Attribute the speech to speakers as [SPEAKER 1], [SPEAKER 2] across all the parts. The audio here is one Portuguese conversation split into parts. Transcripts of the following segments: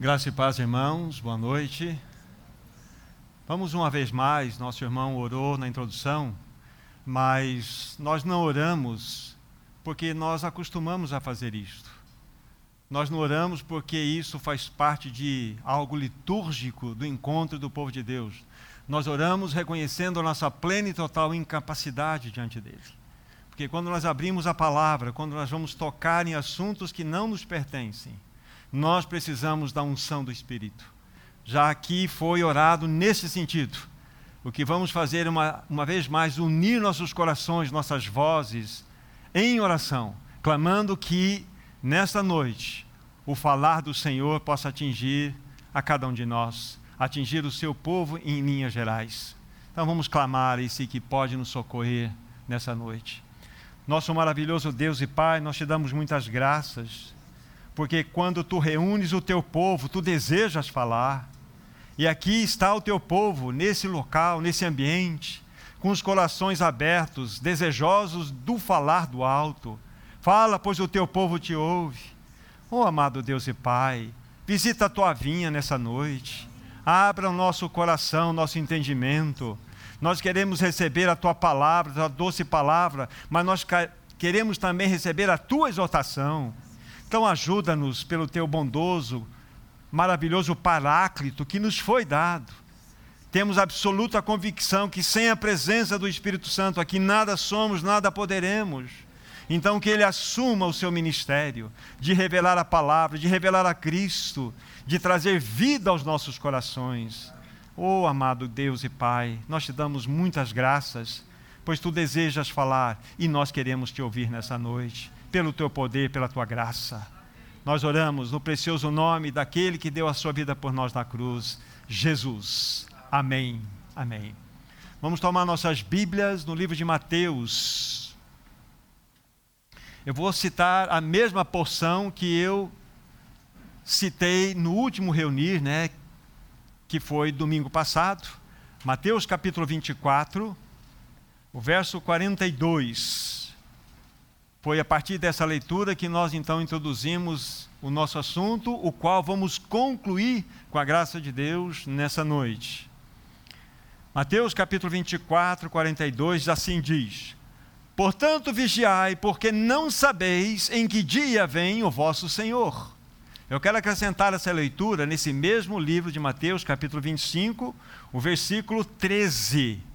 [SPEAKER 1] Graça e paz, irmãos, boa noite. Vamos uma vez mais, nosso irmão orou na introdução, mas nós não oramos porque nós acostumamos a fazer isto. Nós não oramos porque isso faz parte de algo litúrgico do encontro do povo de Deus. Nós oramos reconhecendo a nossa plena e total incapacidade diante dele. Porque quando nós abrimos a palavra, quando nós vamos tocar em assuntos que não nos pertencem, nós precisamos da unção do Espírito. Já aqui foi orado nesse sentido. O que vamos fazer uma, uma vez mais, unir nossos corações, nossas vozes em oração, clamando que nesta noite o falar do Senhor possa atingir a cada um de nós, atingir o seu povo em linhas gerais. Então vamos clamar esse que pode nos socorrer nessa noite. Nosso maravilhoso Deus e Pai, nós te damos muitas graças porque quando tu reúnes o teu povo, tu desejas falar. E aqui está o teu povo, nesse local, nesse ambiente, com os corações abertos, desejosos do falar do alto. Fala, pois o teu povo te ouve. Oh, amado Deus e Pai, visita a tua vinha nessa noite. Abra o nosso coração, nosso entendimento. Nós queremos receber a tua palavra, a tua doce palavra, mas nós queremos também receber a tua exortação. Então ajuda-nos pelo teu bondoso, maravilhoso paráclito que nos foi dado. Temos absoluta convicção que sem a presença do Espírito Santo aqui nada somos, nada poderemos. Então que ele assuma o seu ministério de revelar a palavra, de revelar a Cristo, de trazer vida aos nossos corações. Oh, amado Deus e Pai, nós te damos muitas graças, pois tu desejas falar e nós queremos te ouvir nessa noite pelo teu poder, pela tua graça. Nós oramos no precioso nome daquele que deu a sua vida por nós na cruz, Jesus. Amém. Amém. Vamos tomar nossas Bíblias no livro de Mateus. Eu vou citar a mesma porção que eu citei no último reunir, né, que foi domingo passado. Mateus capítulo 24, o verso 42. Foi a partir dessa leitura que nós então introduzimos o nosso assunto, o qual vamos concluir com a graça de Deus nessa noite. Mateus capítulo 24, 42, assim diz: Portanto, vigiai, porque não sabeis em que dia vem o vosso Senhor. Eu quero acrescentar essa leitura nesse mesmo livro de Mateus, capítulo 25, o versículo 13.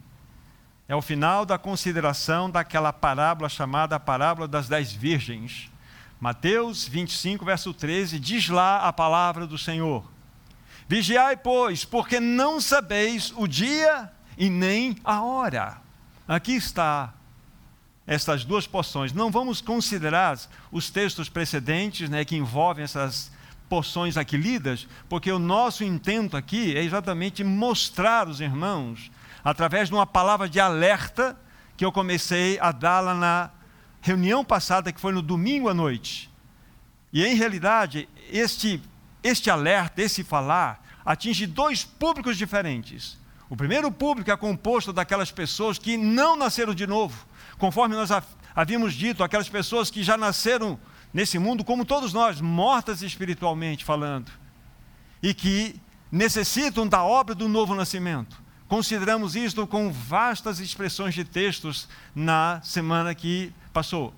[SPEAKER 1] É o final da consideração daquela parábola chamada parábola das dez virgens. Mateus 25, verso 13, diz lá a palavra do Senhor: Vigiai, pois, porque não sabeis o dia e nem a hora. Aqui está estas duas porções. Não vamos considerar os textos precedentes né, que envolvem essas porções aqui lidas, porque o nosso intento aqui é exatamente mostrar aos irmãos através de uma palavra de alerta que eu comecei a dá-la na reunião passada, que foi no domingo à noite. E em realidade, este, este alerta, esse falar, atinge dois públicos diferentes. O primeiro público é composto daquelas pessoas que não nasceram de novo, conforme nós havíamos dito, aquelas pessoas que já nasceram nesse mundo, como todos nós, mortas espiritualmente falando, e que necessitam da obra do novo nascimento. Consideramos isto com vastas expressões de textos na semana que passou.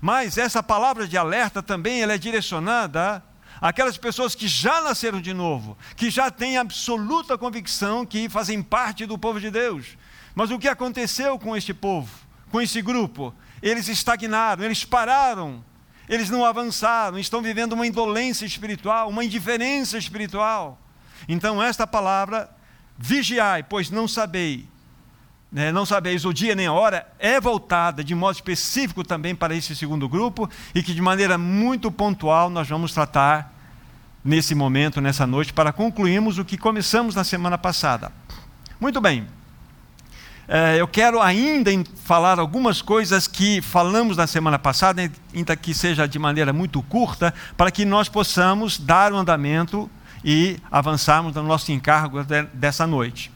[SPEAKER 1] Mas essa palavra de alerta também ela é direcionada àquelas pessoas que já nasceram de novo, que já têm absoluta convicção que fazem parte do povo de Deus. Mas o que aconteceu com este povo, com esse grupo? Eles estagnaram, eles pararam, eles não avançaram, estão vivendo uma indolência espiritual, uma indiferença espiritual. Então, esta palavra Vigiai, pois não sabeis, né, não sabeis o dia nem a hora, é voltada de modo específico também para esse segundo grupo e que de maneira muito pontual nós vamos tratar nesse momento, nessa noite, para concluirmos o que começamos na semana passada. Muito bem. É, eu quero ainda falar algumas coisas que falamos na semana passada, ainda que seja de maneira muito curta, para que nós possamos dar o um andamento e avançarmos no nosso encargo dessa noite.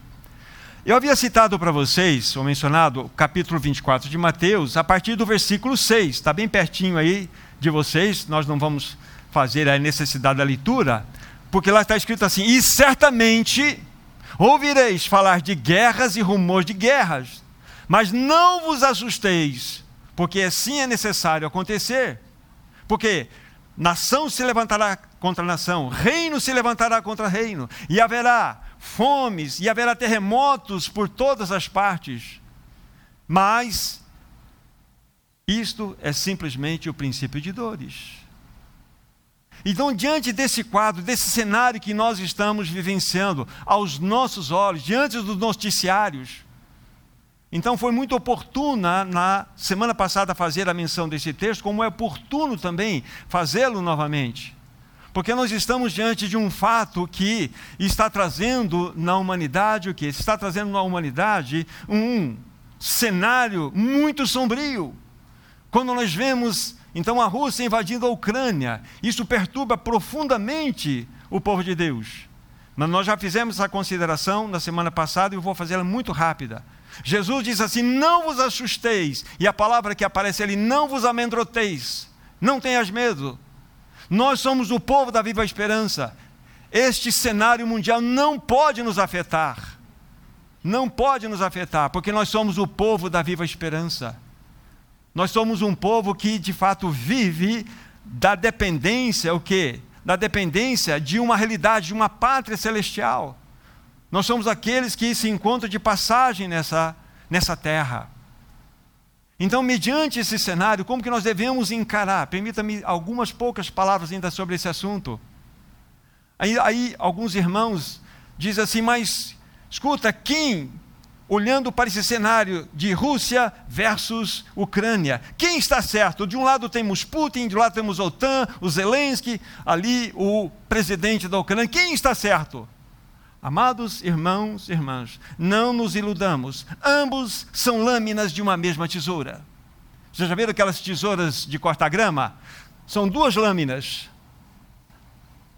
[SPEAKER 1] Eu havia citado para vocês, ou mencionado, o capítulo 24 de Mateus, a partir do versículo 6, está bem pertinho aí de vocês, nós não vamos fazer a necessidade da leitura, Porque lá está escrito assim: e certamente ouvireis falar de guerras e rumores de guerras, mas não vos assusteis, porque assim é necessário acontecer. Porque nação se levantará contra nação, reino se levantará contra reino, e haverá fomes, e haverá terremotos por todas as partes. Mas isto é simplesmente o princípio de dores. Então, diante desse quadro, desse cenário que nós estamos vivenciando, aos nossos olhos, diante dos noticiários, então foi muito oportuna na semana passada fazer a menção desse texto, como é oportuno também fazê-lo novamente. Porque nós estamos diante de um fato que está trazendo na humanidade o que? Está trazendo na humanidade um cenário muito sombrio. Quando nós vemos então a Rússia invadindo a Ucrânia, isso perturba profundamente o povo de Deus. Mas nós já fizemos essa consideração na semana passada e eu vou fazê-la muito rápida. Jesus diz assim: Não vos assusteis, e a palavra que aparece ali, não vos amedroteis, não tenhas medo. Nós somos o povo da viva esperança. Este cenário mundial não pode nos afetar. Não pode nos afetar, porque nós somos o povo da viva esperança. Nós somos um povo que de fato vive da dependência, o quê? Da dependência de uma realidade, de uma pátria celestial. Nós somos aqueles que se encontram de passagem nessa, nessa terra. Então, mediante esse cenário, como que nós devemos encarar? Permita-me algumas poucas palavras ainda sobre esse assunto. Aí, aí alguns irmãos dizem assim, mas escuta, quem olhando para esse cenário de Rússia versus Ucrânia. Quem está certo? De um lado temos Putin, de um lado temos OTAN, o Zelensky, ali o presidente da Ucrânia. Quem está certo? Amados irmãos e irmãs, não nos iludamos. Ambos são lâminas de uma mesma tesoura. Vocês já viram aquelas tesouras de cortar grama? São duas lâminas.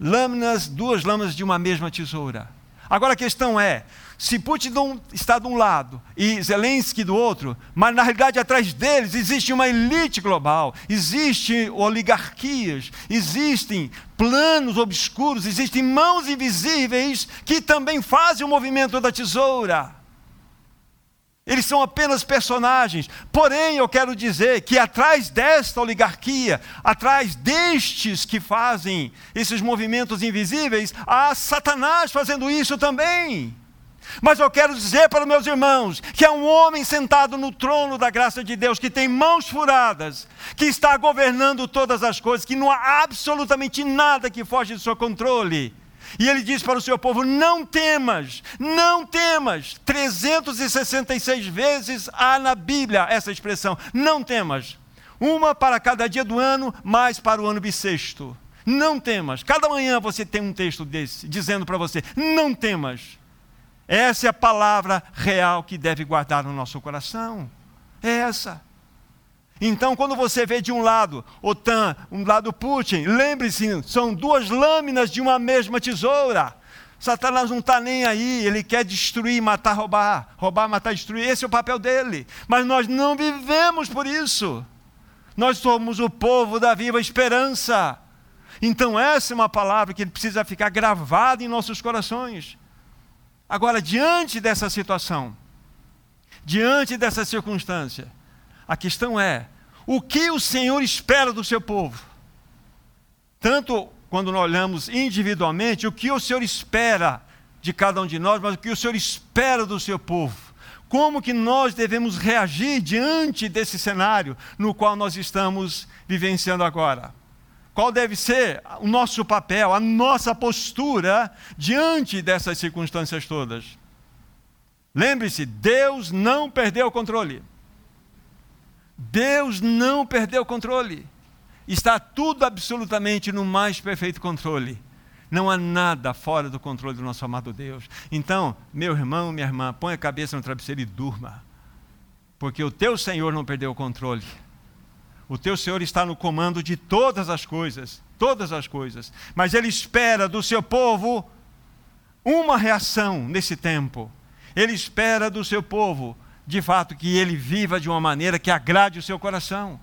[SPEAKER 1] Lâminas, duas lâminas de uma mesma tesoura. Agora a questão é: se Putin está de um lado e Zelensky do outro, mas na realidade atrás deles existe uma elite global, existem oligarquias, existem planos obscuros, existem mãos invisíveis que também fazem o movimento da tesoura. Eles são apenas personagens. Porém, eu quero dizer que atrás desta oligarquia, atrás destes que fazem esses movimentos invisíveis, há Satanás fazendo isso também. Mas eu quero dizer para meus irmãos que é um homem sentado no trono da graça de Deus, que tem mãos furadas, que está governando todas as coisas, que não há absolutamente nada que foge do seu controle. E ele diz para o seu povo: não temas, não temas. 366 vezes há na Bíblia essa expressão: não temas. Uma para cada dia do ano, mais para o ano bissexto. Não temas. Cada manhã você tem um texto desse dizendo para você: não temas. Essa é a palavra real que deve guardar no nosso coração. É essa. Então, quando você vê de um lado OTAN, um lado Putin, lembre-se, são duas lâminas de uma mesma tesoura. Satanás não está nem aí, ele quer destruir, matar, roubar. Roubar, matar, destruir. Esse é o papel dele. Mas nós não vivemos por isso. Nós somos o povo da viva esperança. Então, essa é uma palavra que precisa ficar gravada em nossos corações. Agora, diante dessa situação, diante dessa circunstância, a questão é: o que o Senhor espera do seu povo? Tanto quando nós olhamos individualmente, o que o Senhor espera de cada um de nós, mas o que o Senhor espera do seu povo. Como que nós devemos reagir diante desse cenário no qual nós estamos vivenciando agora? Qual deve ser o nosso papel, a nossa postura diante dessas circunstâncias todas. Lembre-se, Deus não perdeu o controle. Deus não perdeu o controle. Está tudo absolutamente no mais perfeito controle. Não há nada fora do controle do nosso amado Deus. Então, meu irmão, minha irmã, põe a cabeça no travesseiro e durma. Porque o teu Senhor não perdeu o controle. O teu Senhor está no comando de todas as coisas, todas as coisas. Mas Ele espera do seu povo uma reação nesse tempo. Ele espera do seu povo, de fato, que ele viva de uma maneira que agrade o seu coração.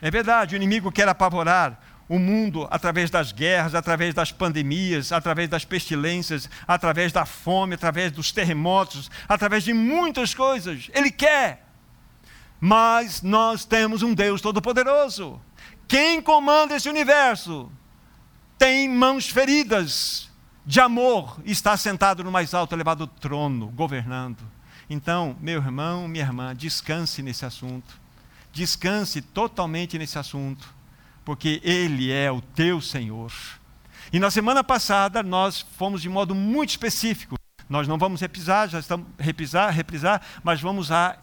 [SPEAKER 1] É verdade, o inimigo quer apavorar, o mundo através das guerras, através das pandemias, através das pestilências, através da fome, através dos terremotos, através de muitas coisas. Ele quer. Mas nós temos um Deus Todo-Poderoso. Quem comanda esse universo tem mãos feridas de amor e está sentado no mais alto elevado trono, governando. Então, meu irmão, minha irmã, descanse nesse assunto. Descanse totalmente nesse assunto porque Ele é o teu Senhor. E na semana passada nós fomos de modo muito específico. Nós não vamos repisar, já estamos repisar, reprisar, mas vamos a,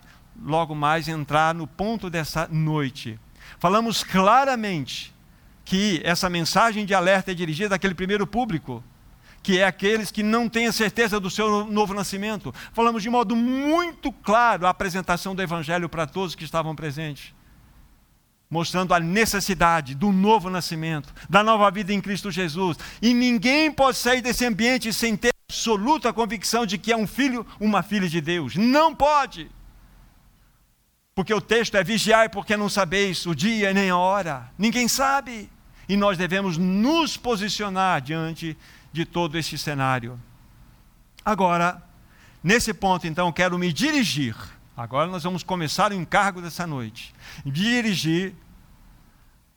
[SPEAKER 1] logo mais entrar no ponto dessa noite. Falamos claramente que essa mensagem de alerta é dirigida àquele primeiro público, que é aqueles que não têm a certeza do seu novo nascimento. Falamos de modo muito claro a apresentação do Evangelho para todos que estavam presentes mostrando a necessidade do novo nascimento, da nova vida em Cristo Jesus. E ninguém pode sair desse ambiente sem ter absoluta convicção de que é um filho, uma filha de Deus. Não pode. Porque o texto é vigiar porque não sabeis o dia nem a hora. Ninguém sabe. E nós devemos nos posicionar diante de todo este cenário. Agora, nesse ponto, então, quero me dirigir Agora nós vamos começar o encargo dessa noite. Dirigir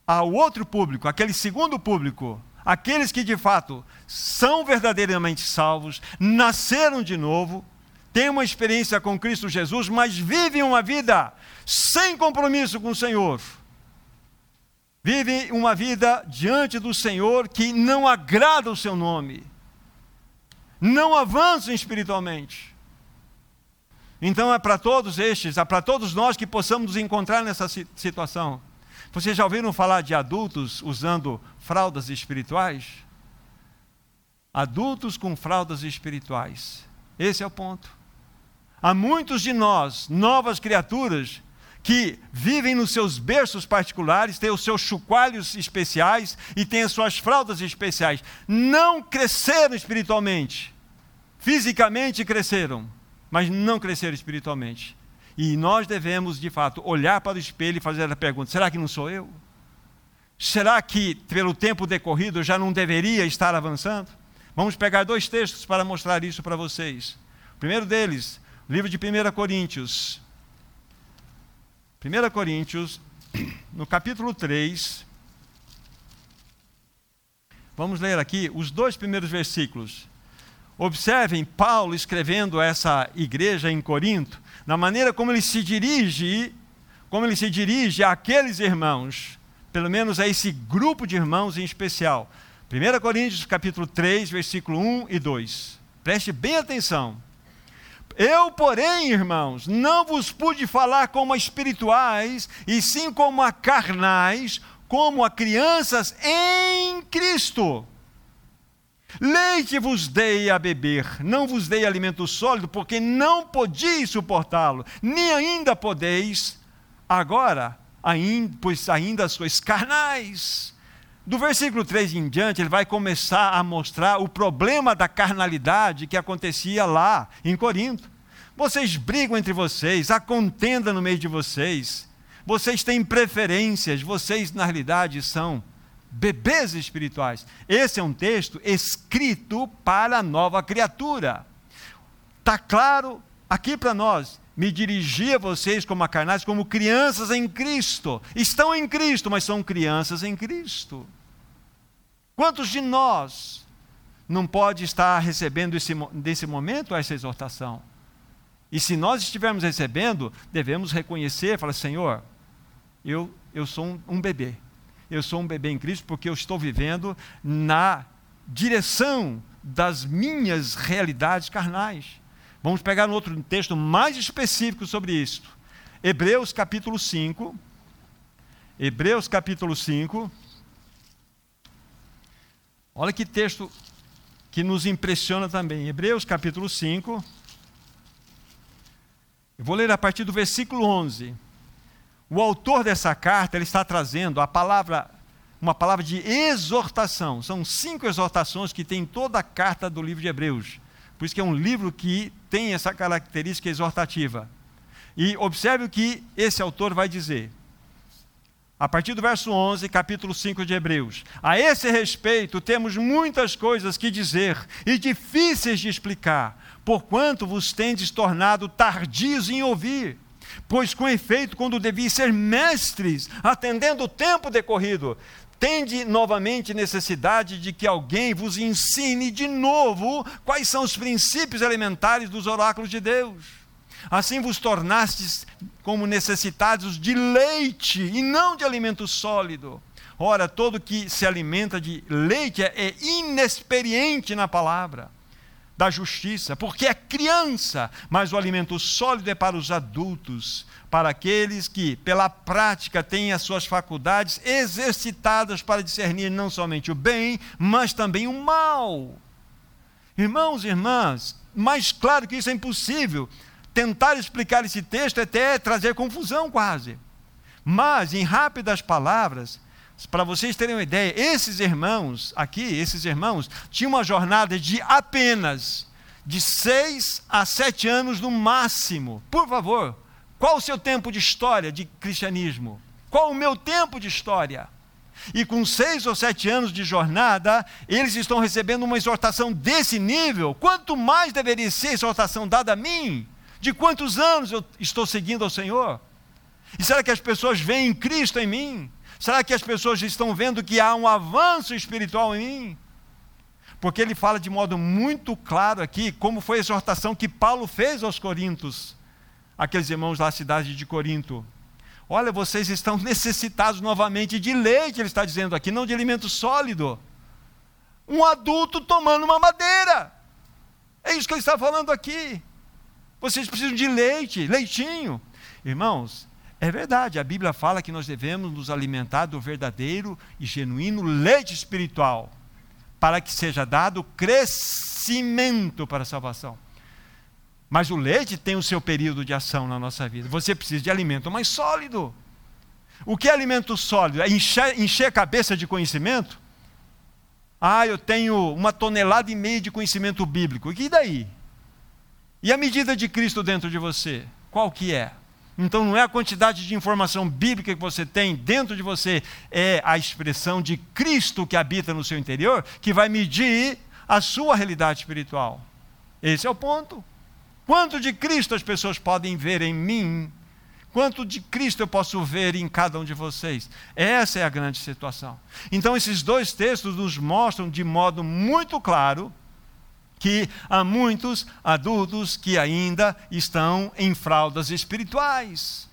[SPEAKER 1] ao outro público, aquele segundo público, aqueles que de fato são verdadeiramente salvos, nasceram de novo, têm uma experiência com Cristo Jesus, mas vivem uma vida sem compromisso com o Senhor. Vivem uma vida diante do Senhor que não agrada o seu nome, não avançam espiritualmente. Então é para todos estes, é para todos nós que possamos nos encontrar nessa situação. Vocês já ouviram falar de adultos usando fraldas espirituais? Adultos com fraldas espirituais. Esse é o ponto. Há muitos de nós, novas criaturas, que vivem nos seus berços particulares, têm os seus chocalhos especiais e têm as suas fraldas especiais. Não cresceram espiritualmente. Fisicamente cresceram mas não crescer espiritualmente. E nós devemos, de fato, olhar para o espelho e fazer a pergunta: será que não sou eu? Será que, pelo tempo decorrido, eu já não deveria estar avançando? Vamos pegar dois textos para mostrar isso para vocês. O primeiro deles, livro de 1 Coríntios. 1 Coríntios, no capítulo 3. Vamos ler aqui os dois primeiros versículos. Observem Paulo escrevendo essa igreja em Corinto, na maneira como ele se dirige, como ele se dirige àqueles irmãos, pelo menos a esse grupo de irmãos em especial. 1 Coríntios capítulo 3, versículo 1 e 2. Preste bem atenção. Eu, porém, irmãos, não vos pude falar como a espirituais, e sim como a carnais, como a crianças em Cristo. Leite vos dei a beber, não vos dei alimento sólido, porque não podiais suportá-lo, nem ainda podeis, agora, ainda, pois ainda sois carnais. Do versículo 3 em diante, ele vai começar a mostrar o problema da carnalidade que acontecia lá em Corinto. Vocês brigam entre vocês, há contenda no meio de vocês, vocês têm preferências, vocês na realidade são bebês espirituais. Esse é um texto escrito para a nova criatura. Está claro aqui para nós. Me dirigi a vocês como a carnais, como crianças em Cristo. Estão em Cristo, mas são crianças em Cristo. Quantos de nós não pode estar recebendo esse, nesse momento essa exortação? E se nós estivermos recebendo, devemos reconhecer, falar, Senhor, eu, eu sou um, um bebê eu sou um bebê em Cristo porque eu estou vivendo na direção das minhas realidades carnais. Vamos pegar um outro texto mais específico sobre isso. Hebreus capítulo 5. Hebreus capítulo 5. Olha que texto que nos impressiona também. Hebreus capítulo 5. Eu vou ler a partir do versículo 11. O autor dessa carta ele está trazendo a palavra, uma palavra de exortação. São cinco exortações que tem toda a carta do livro de Hebreus. Por isso que é um livro que tem essa característica exortativa. E observe o que esse autor vai dizer. a partir do verso 11, capítulo 5 de Hebreus. A esse respeito, temos muitas coisas que dizer e difíceis de explicar, porquanto vos tendes tornado tardios em ouvir. Pois, com efeito, quando deviam ser mestres, atendendo o tempo decorrido, tende novamente necessidade de que alguém vos ensine de novo quais são os princípios elementares dos oráculos de Deus. Assim vos tornastes como necessitados de leite e não de alimento sólido. Ora, todo que se alimenta de leite é inexperiente na palavra da justiça, porque é criança, mas o alimento sólido é para os adultos, para aqueles que, pela prática, têm as suas faculdades exercitadas para discernir não somente o bem, mas também o mal. Irmãos e irmãs, mais claro que isso é impossível tentar explicar esse texto é até trazer confusão quase. Mas, em rápidas palavras, para vocês terem uma ideia, esses irmãos aqui, esses irmãos, tinham uma jornada de apenas de seis a sete anos no máximo. Por favor, qual o seu tempo de história de cristianismo? Qual o meu tempo de história? E com seis ou sete anos de jornada, eles estão recebendo uma exortação desse nível. Quanto mais deveria ser a exortação dada a mim? De quantos anos eu estou seguindo ao Senhor? E será que as pessoas veem Cristo em mim? Será que as pessoas estão vendo que há um avanço espiritual em mim? Porque ele fala de modo muito claro aqui como foi a exortação que Paulo fez aos Coríntios, aqueles irmãos da cidade de Corinto. Olha, vocês estão necessitados novamente de leite, ele está dizendo aqui, não de alimento sólido. Um adulto tomando uma madeira. É isso que ele está falando aqui. Vocês precisam de leite, leitinho. Irmãos, é verdade, a Bíblia fala que nós devemos nos alimentar do verdadeiro e genuíno leite espiritual, para que seja dado crescimento para a salvação. Mas o leite tem o seu período de ação na nossa vida. Você precisa de alimento mais sólido. O que é alimento sólido? É encher, encher a cabeça de conhecimento? Ah, eu tenho uma tonelada e meia de conhecimento bíblico. E daí? E a medida de Cristo dentro de você? Qual que é? Então não é a quantidade de informação bíblica que você tem dentro de você, é a expressão de Cristo que habita no seu interior que vai medir a sua realidade espiritual. Esse é o ponto. Quanto de Cristo as pessoas podem ver em mim? Quanto de Cristo eu posso ver em cada um de vocês? Essa é a grande situação. Então, esses dois textos nos mostram de modo muito claro que há muitos adultos que ainda estão em fraldas espirituais.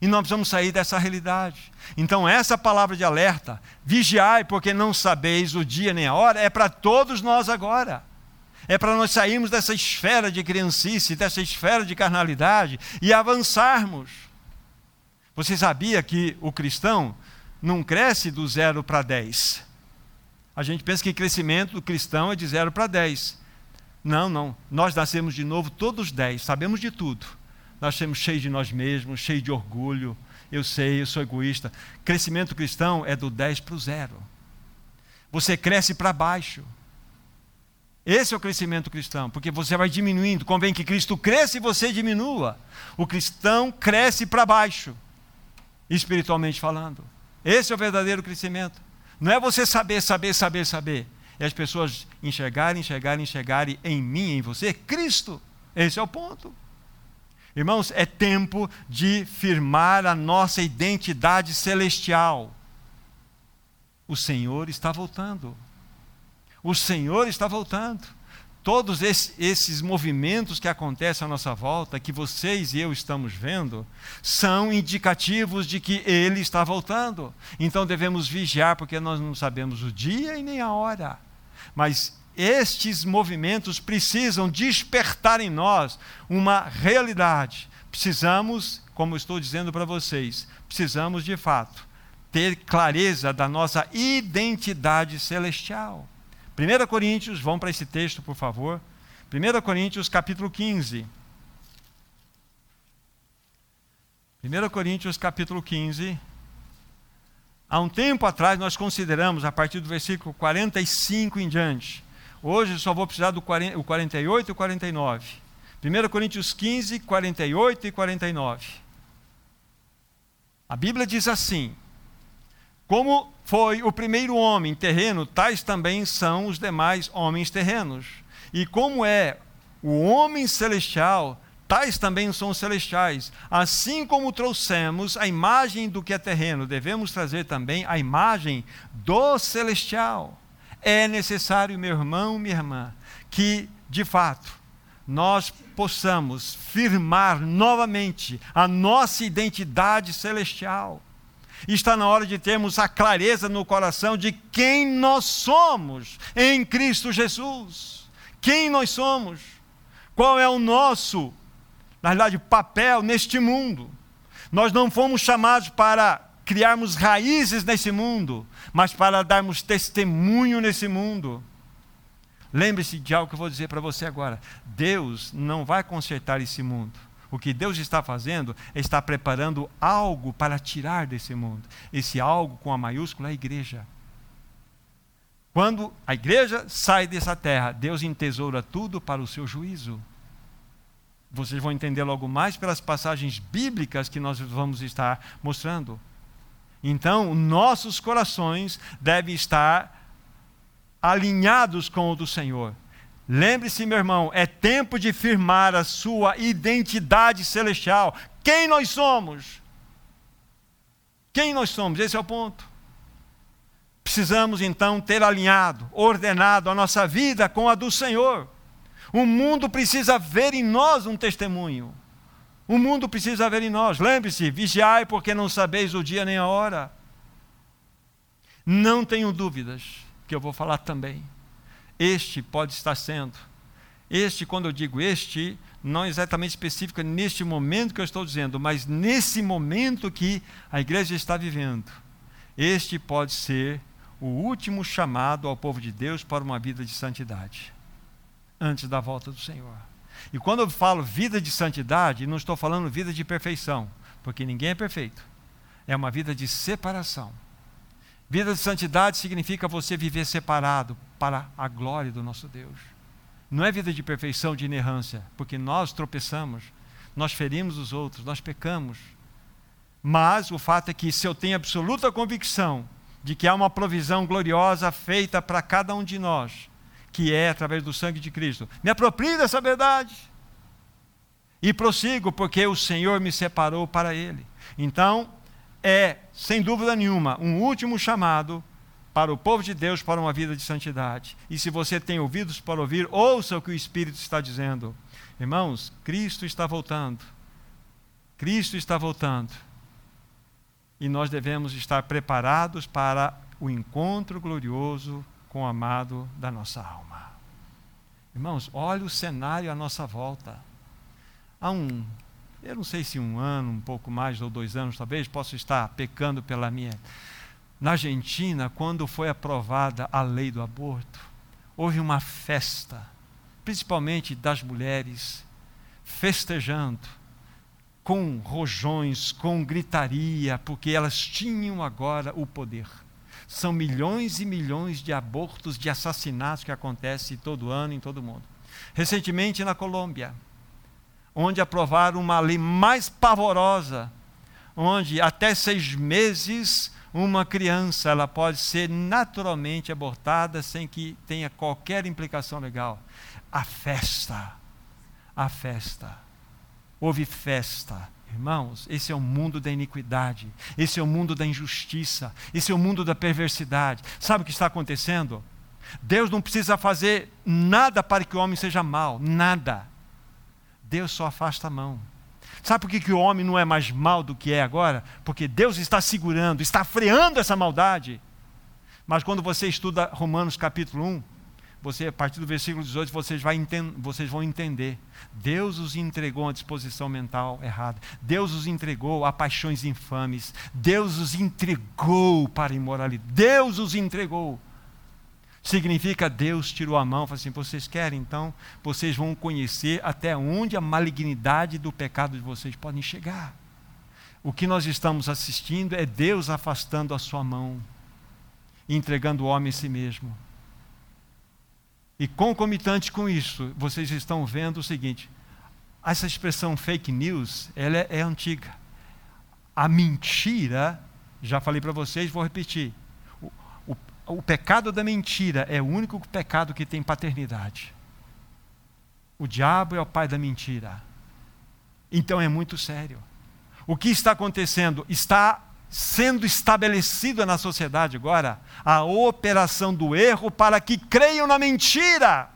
[SPEAKER 1] E nós precisamos sair dessa realidade. Então, essa palavra de alerta, vigiai, porque não sabeis o dia nem a hora, é para todos nós agora. É para nós sairmos dessa esfera de criancice, dessa esfera de carnalidade e avançarmos. Você sabia que o cristão não cresce do zero para dez? A gente pensa que crescimento do cristão é de 0 para 10. Não, não. Nós nascemos de novo todos 10, sabemos de tudo. Nós somos cheios de nós mesmos, cheios de orgulho. Eu sei, eu sou egoísta. Crescimento cristão é do 10 para o zero. Você cresce para baixo. Esse é o crescimento cristão, porque você vai diminuindo. Convém que Cristo cresça e você diminua. O cristão cresce para baixo, espiritualmente falando. Esse é o verdadeiro crescimento. Não é você saber, saber, saber, saber. É as pessoas enxergarem, enxergarem, enxergarem em mim, em você, Cristo. Esse é o ponto. Irmãos, é tempo de firmar a nossa identidade celestial. O Senhor está voltando. O Senhor está voltando todos esses movimentos que acontecem à nossa volta, que vocês e eu estamos vendo, são indicativos de que Ele está voltando. Então devemos vigiar, porque nós não sabemos o dia e nem a hora. Mas estes movimentos precisam despertar em nós uma realidade. Precisamos, como estou dizendo para vocês, precisamos de fato ter clareza da nossa identidade celestial. 1 Coríntios, vão para esse texto, por favor. 1 Coríntios, capítulo 15. 1 Coríntios, capítulo 15. Há um tempo atrás nós consideramos, a partir do versículo 45 em diante. Hoje só vou precisar do 48 e o 49. 1 Coríntios 15, 48 e 49. A Bíblia diz assim: Como foi o primeiro homem terreno, tais também são os demais homens terrenos. E como é o homem celestial, tais também são os celestiais. Assim como trouxemos a imagem do que é terreno, devemos trazer também a imagem do celestial. É necessário, meu irmão, minha irmã, que, de fato, nós possamos firmar novamente a nossa identidade celestial. Está na hora de termos a clareza no coração de quem nós somos em Cristo Jesus. Quem nós somos? Qual é o nosso, na verdade, papel neste mundo? Nós não fomos chamados para criarmos raízes nesse mundo, mas para darmos testemunho nesse mundo. Lembre-se de algo que eu vou dizer para você agora. Deus não vai consertar esse mundo. O que Deus está fazendo é estar preparando algo para tirar desse mundo. Esse algo com a maiúscula é a igreja. Quando a igreja sai dessa terra, Deus entesoura tudo para o seu juízo. Vocês vão entender logo mais pelas passagens bíblicas que nós vamos estar mostrando. Então, nossos corações devem estar alinhados com o do Senhor. Lembre-se, meu irmão, é tempo de firmar a sua identidade celestial. Quem nós somos? Quem nós somos? Esse é o ponto. Precisamos então ter alinhado, ordenado a nossa vida com a do Senhor. O mundo precisa ver em nós um testemunho. O mundo precisa ver em nós. Lembre-se, vigiai porque não sabeis o dia nem a hora. Não tenho dúvidas que eu vou falar também. Este pode estar sendo. Este, quando eu digo este, não exatamente específico neste momento que eu estou dizendo, mas nesse momento que a igreja está vivendo. Este pode ser o último chamado ao povo de Deus para uma vida de santidade, antes da volta do Senhor. E quando eu falo vida de santidade, não estou falando vida de perfeição, porque ninguém é perfeito. É uma vida de separação. Vida de santidade significa você viver separado para a glória do nosso Deus. Não é vida de perfeição, de inerrância, porque nós tropeçamos, nós ferimos os outros, nós pecamos. Mas o fato é que se eu tenho absoluta convicção de que há uma provisão gloriosa feita para cada um de nós, que é através do sangue de Cristo, me aproprio dessa verdade e prossigo, porque o Senhor me separou para Ele. Então, é, sem dúvida nenhuma, um último chamado para o povo de Deus para uma vida de santidade. E se você tem ouvidos para ouvir, ouça o que o Espírito está dizendo. Irmãos, Cristo está voltando. Cristo está voltando. E nós devemos estar preparados para o encontro glorioso com o amado da nossa alma. Irmãos, olhe o cenário à nossa volta. Há um eu não sei se um ano, um pouco mais, ou dois anos talvez, posso estar pecando pela minha. Na Argentina, quando foi aprovada a lei do aborto, houve uma festa, principalmente das mulheres, festejando, com rojões, com gritaria, porque elas tinham agora o poder. São milhões e milhões de abortos, de assassinatos que acontecem todo ano em todo mundo. Recentemente na Colômbia, onde aprovaram uma lei mais pavorosa, onde até seis meses uma criança ela pode ser naturalmente abortada sem que tenha qualquer implicação legal. A festa, a festa. Houve festa. Irmãos, esse é o mundo da iniquidade, esse é o mundo da injustiça, esse é o mundo da perversidade. Sabe o que está acontecendo? Deus não precisa fazer nada para que o homem seja mau, nada. Deus só afasta a mão. Sabe por que, que o homem não é mais mal do que é agora? Porque Deus está segurando, está freando essa maldade. Mas quando você estuda Romanos capítulo 1, você, a partir do versículo 18, vocês, vai vocês vão entender. Deus os entregou a disposição mental errada. Deus os entregou a paixões infames. Deus os entregou para a imoralidade. Deus os entregou. Significa Deus tirou a mão, falou assim: vocês querem, então vocês vão conhecer até onde a malignidade do pecado de vocês podem chegar. O que nós estamos assistindo é Deus afastando a sua mão, entregando o homem a si mesmo. E concomitante com isso, vocês estão vendo o seguinte: essa expressão fake news, ela é, é antiga. a mentira, já falei para vocês, vou repetir. O, pecado da mentira é o único pecado que tem paternidade. O diabo é o pai da mentira. Então é muito sério. O que está acontecendo? Está sendo estabelecida na sociedade agora a operação do erro para que creiam na mentira.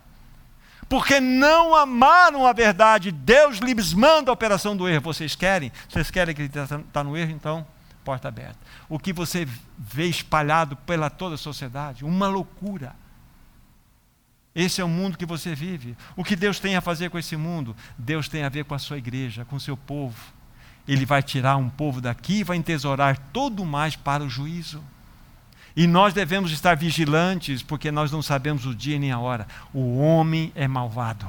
[SPEAKER 1] Porque não amaram a verdade, Deus lhes manda a operação do erro. Vocês querem? Vocês querem que ele está tá no erro? Então, porta aberta. O que você vê espalhado pela toda a sociedade? Uma loucura. Esse é o mundo que você vive. O que Deus tem a fazer com esse mundo? Deus tem a ver com a sua igreja, com o seu povo. Ele vai tirar um povo daqui e vai entesourar todo mais para o juízo. E nós devemos estar vigilantes, porque nós não sabemos o dia nem a hora. O homem é malvado.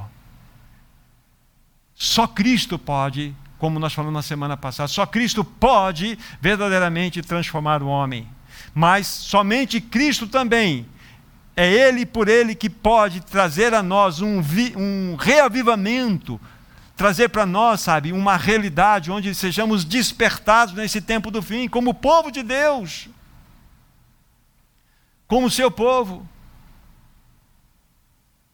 [SPEAKER 1] Só Cristo pode, como nós falamos na semana passada, só Cristo pode verdadeiramente transformar o homem. Mas somente Cristo também é Ele por Ele que pode trazer a nós um, vi, um reavivamento, trazer para nós, sabe, uma realidade onde sejamos despertados nesse tempo do fim, como povo de Deus, como seu povo.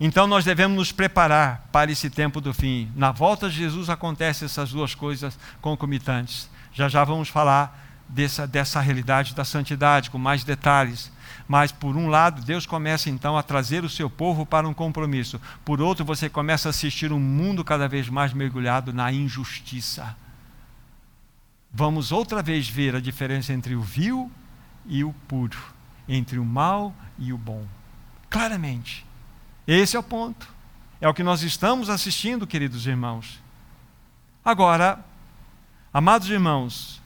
[SPEAKER 1] Então nós devemos nos preparar para esse tempo do fim. Na volta de Jesus acontecem essas duas coisas concomitantes. Já já vamos falar dessa, dessa realidade da santidade com mais detalhes. Mas, por um lado, Deus começa então a trazer o seu povo para um compromisso. Por outro, você começa a assistir um mundo cada vez mais mergulhado na injustiça. Vamos outra vez ver a diferença entre o vil e o puro, entre o mal e o bom. Claramente. Esse é o ponto. É o que nós estamos assistindo, queridos irmãos. Agora, amados irmãos,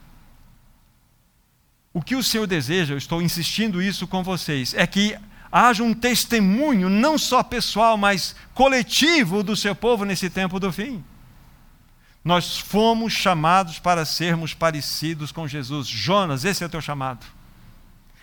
[SPEAKER 1] o que o Senhor deseja, eu estou insistindo isso com vocês, é que haja um testemunho, não só pessoal, mas coletivo do seu povo nesse tempo do fim. Nós fomos chamados para sermos parecidos com Jesus. Jonas, esse é o teu chamado.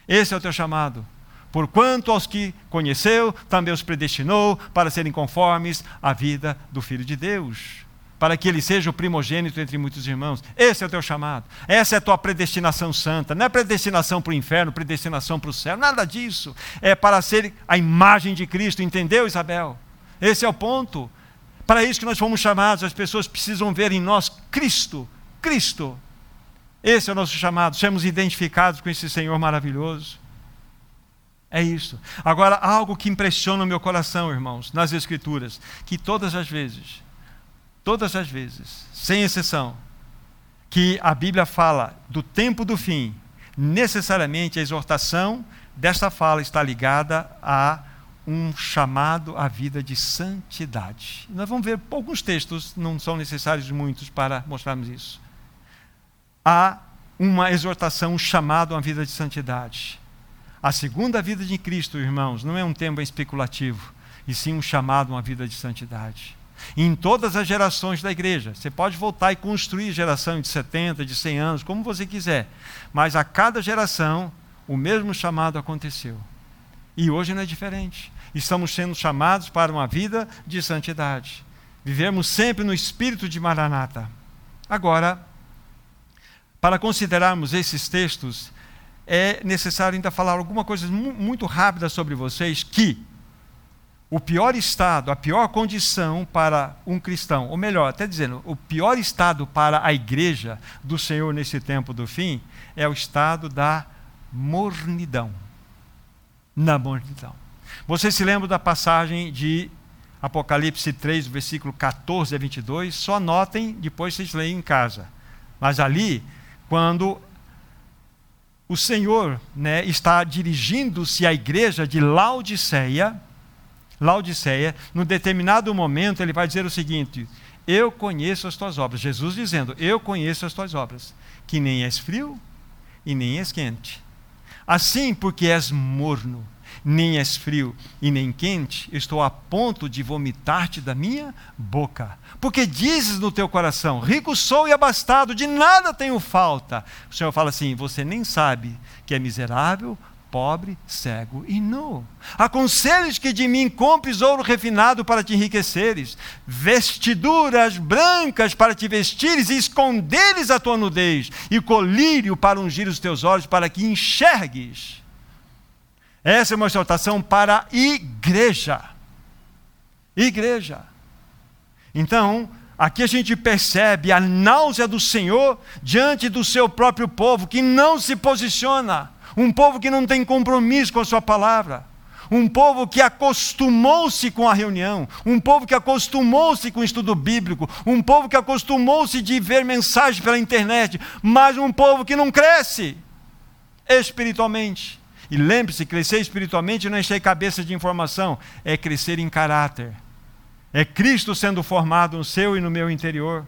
[SPEAKER 1] Esse é o teu chamado. Porquanto aos que conheceu, também os predestinou para serem conformes à vida do Filho de Deus para que ele seja o primogênito entre muitos irmãos. Esse é o teu chamado. Essa é a tua predestinação santa. Não é predestinação para o inferno, predestinação para o céu. Nada disso. É para ser a imagem de Cristo. Entendeu, Isabel? Esse é o ponto. Para isso que nós fomos chamados. As pessoas precisam ver em nós Cristo. Cristo. Esse é o nosso chamado. Sermos identificados com esse Senhor maravilhoso. É isso. Agora, algo que impressiona o meu coração, irmãos, nas Escrituras, que todas as vezes todas as vezes, sem exceção, que a Bíblia fala do tempo do fim, necessariamente a exortação desta fala está ligada a um chamado à vida de santidade. Nós vamos ver alguns textos, não são necessários muitos para mostrarmos isso. Há uma exortação, um chamado uma vida de santidade. A segunda vida de Cristo, irmãos, não é um tema especulativo, e sim um chamado a uma vida de santidade em todas as gerações da igreja. Você pode voltar e construir geração de 70, de 100 anos, como você quiser. Mas a cada geração, o mesmo chamado aconteceu. E hoje não é diferente. Estamos sendo chamados para uma vida de santidade. Vivemos sempre no espírito de Maranata. Agora, para considerarmos esses textos, é necessário ainda falar alguma coisa muito rápida sobre vocês que o pior estado, a pior condição para um cristão, ou melhor, até dizendo, o pior estado para a igreja do Senhor nesse tempo do fim, é o estado da mornidão. Na mornidão. Você se lembra da passagem de Apocalipse 3, versículo 14 a 22? Só anotem, depois vocês leem em casa. Mas ali, quando o Senhor né, está dirigindo-se à igreja de Laodiceia, Laodiceia, num determinado momento, ele vai dizer o seguinte: Eu conheço as tuas obras. Jesus dizendo: Eu conheço as tuas obras, que nem és frio e nem és quente. Assim, porque és morno, nem és frio e nem quente, estou a ponto de vomitar-te da minha boca. Porque dizes no teu coração: Rico sou e abastado, de nada tenho falta. O Senhor fala assim: Você nem sabe que é miserável, pobre, cego e nu. Aconselhos que de mim compres ouro refinado para te enriqueceres, vestiduras brancas para te vestires e esconderes a tua nudez, e colírio para ungir os teus olhos, para que enxergues. Essa é uma exortação para a igreja. Igreja. Então, Aqui a gente percebe a náusea do Senhor diante do seu próprio povo, que não se posiciona, um povo que não tem compromisso com a sua palavra, um povo que acostumou-se com a reunião, um povo que acostumou-se com o estudo bíblico, um povo que acostumou-se de ver mensagem pela internet, mas um povo que não cresce espiritualmente. E lembre-se, crescer espiritualmente não é encher cabeça de informação, é crescer em caráter é Cristo sendo formado no seu e no meu interior.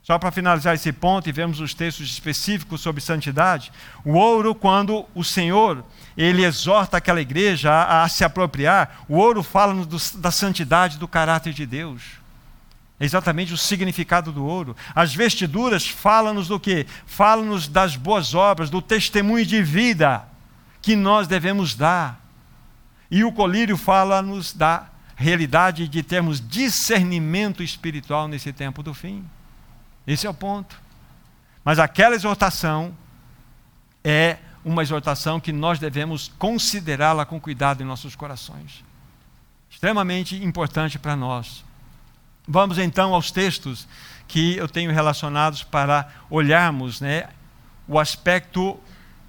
[SPEAKER 1] Só para finalizar esse ponto e vemos os textos específicos sobre santidade, o ouro, quando o Senhor ele exorta aquela igreja a, a se apropriar, o ouro fala-nos da santidade do caráter de Deus. É exatamente o significado do ouro. As vestiduras falam-nos do que? Falam-nos das boas obras, do testemunho de vida que nós devemos dar. E o colírio fala-nos da realidade de termos discernimento espiritual nesse tempo do fim. Esse é o ponto. Mas aquela exortação é uma exortação que nós devemos considerá-la com cuidado em nossos corações. Extremamente importante para nós. Vamos então aos textos que eu tenho relacionados para olharmos né, o aspecto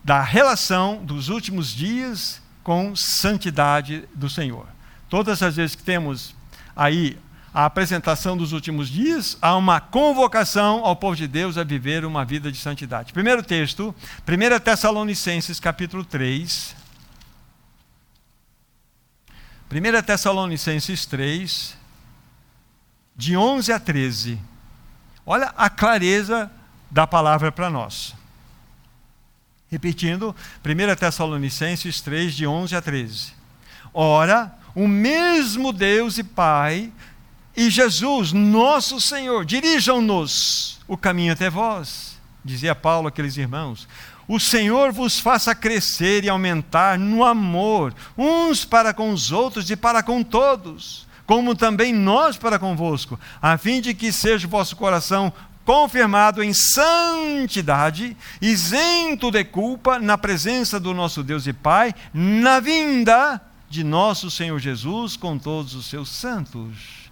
[SPEAKER 1] da relação dos últimos dias com santidade do Senhor. Todas as vezes que temos aí a apresentação dos últimos dias, há uma convocação ao povo de Deus a viver uma vida de santidade. Primeiro texto, 1 Tessalonicenses capítulo 3. 1 Tessalonicenses 3, de 11 a 13. Olha a clareza da palavra para nós. Repetindo, 1 Tessalonicenses 3, de 11 a 13. Ora, o mesmo Deus e Pai e Jesus, nosso Senhor, dirijam-nos o caminho até vós, dizia Paulo àqueles irmãos. O Senhor vos faça crescer e aumentar no amor, uns para com os outros e para com todos, como também nós para convosco, a fim de que seja o vosso coração confirmado em santidade, isento de culpa, na presença do nosso Deus e Pai, na vinda de nosso Senhor Jesus com todos os seus santos.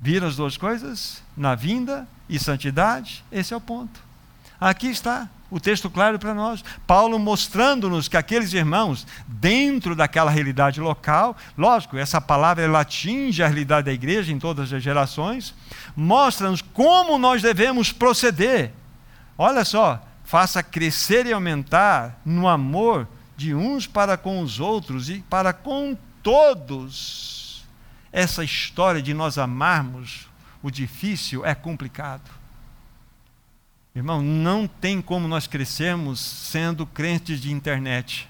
[SPEAKER 1] Viram as duas coisas? Na vinda e santidade? Esse é o ponto. Aqui está o texto claro para nós. Paulo mostrando-nos que aqueles irmãos, dentro daquela realidade local, lógico, essa palavra ela atinge a realidade da igreja em todas as gerações, mostra-nos como nós devemos proceder. Olha só, faça crescer e aumentar no amor de uns para com os outros e para com todos. Essa história de nós amarmos o difícil é complicado. Irmão, não tem como nós crescermos sendo crentes de internet.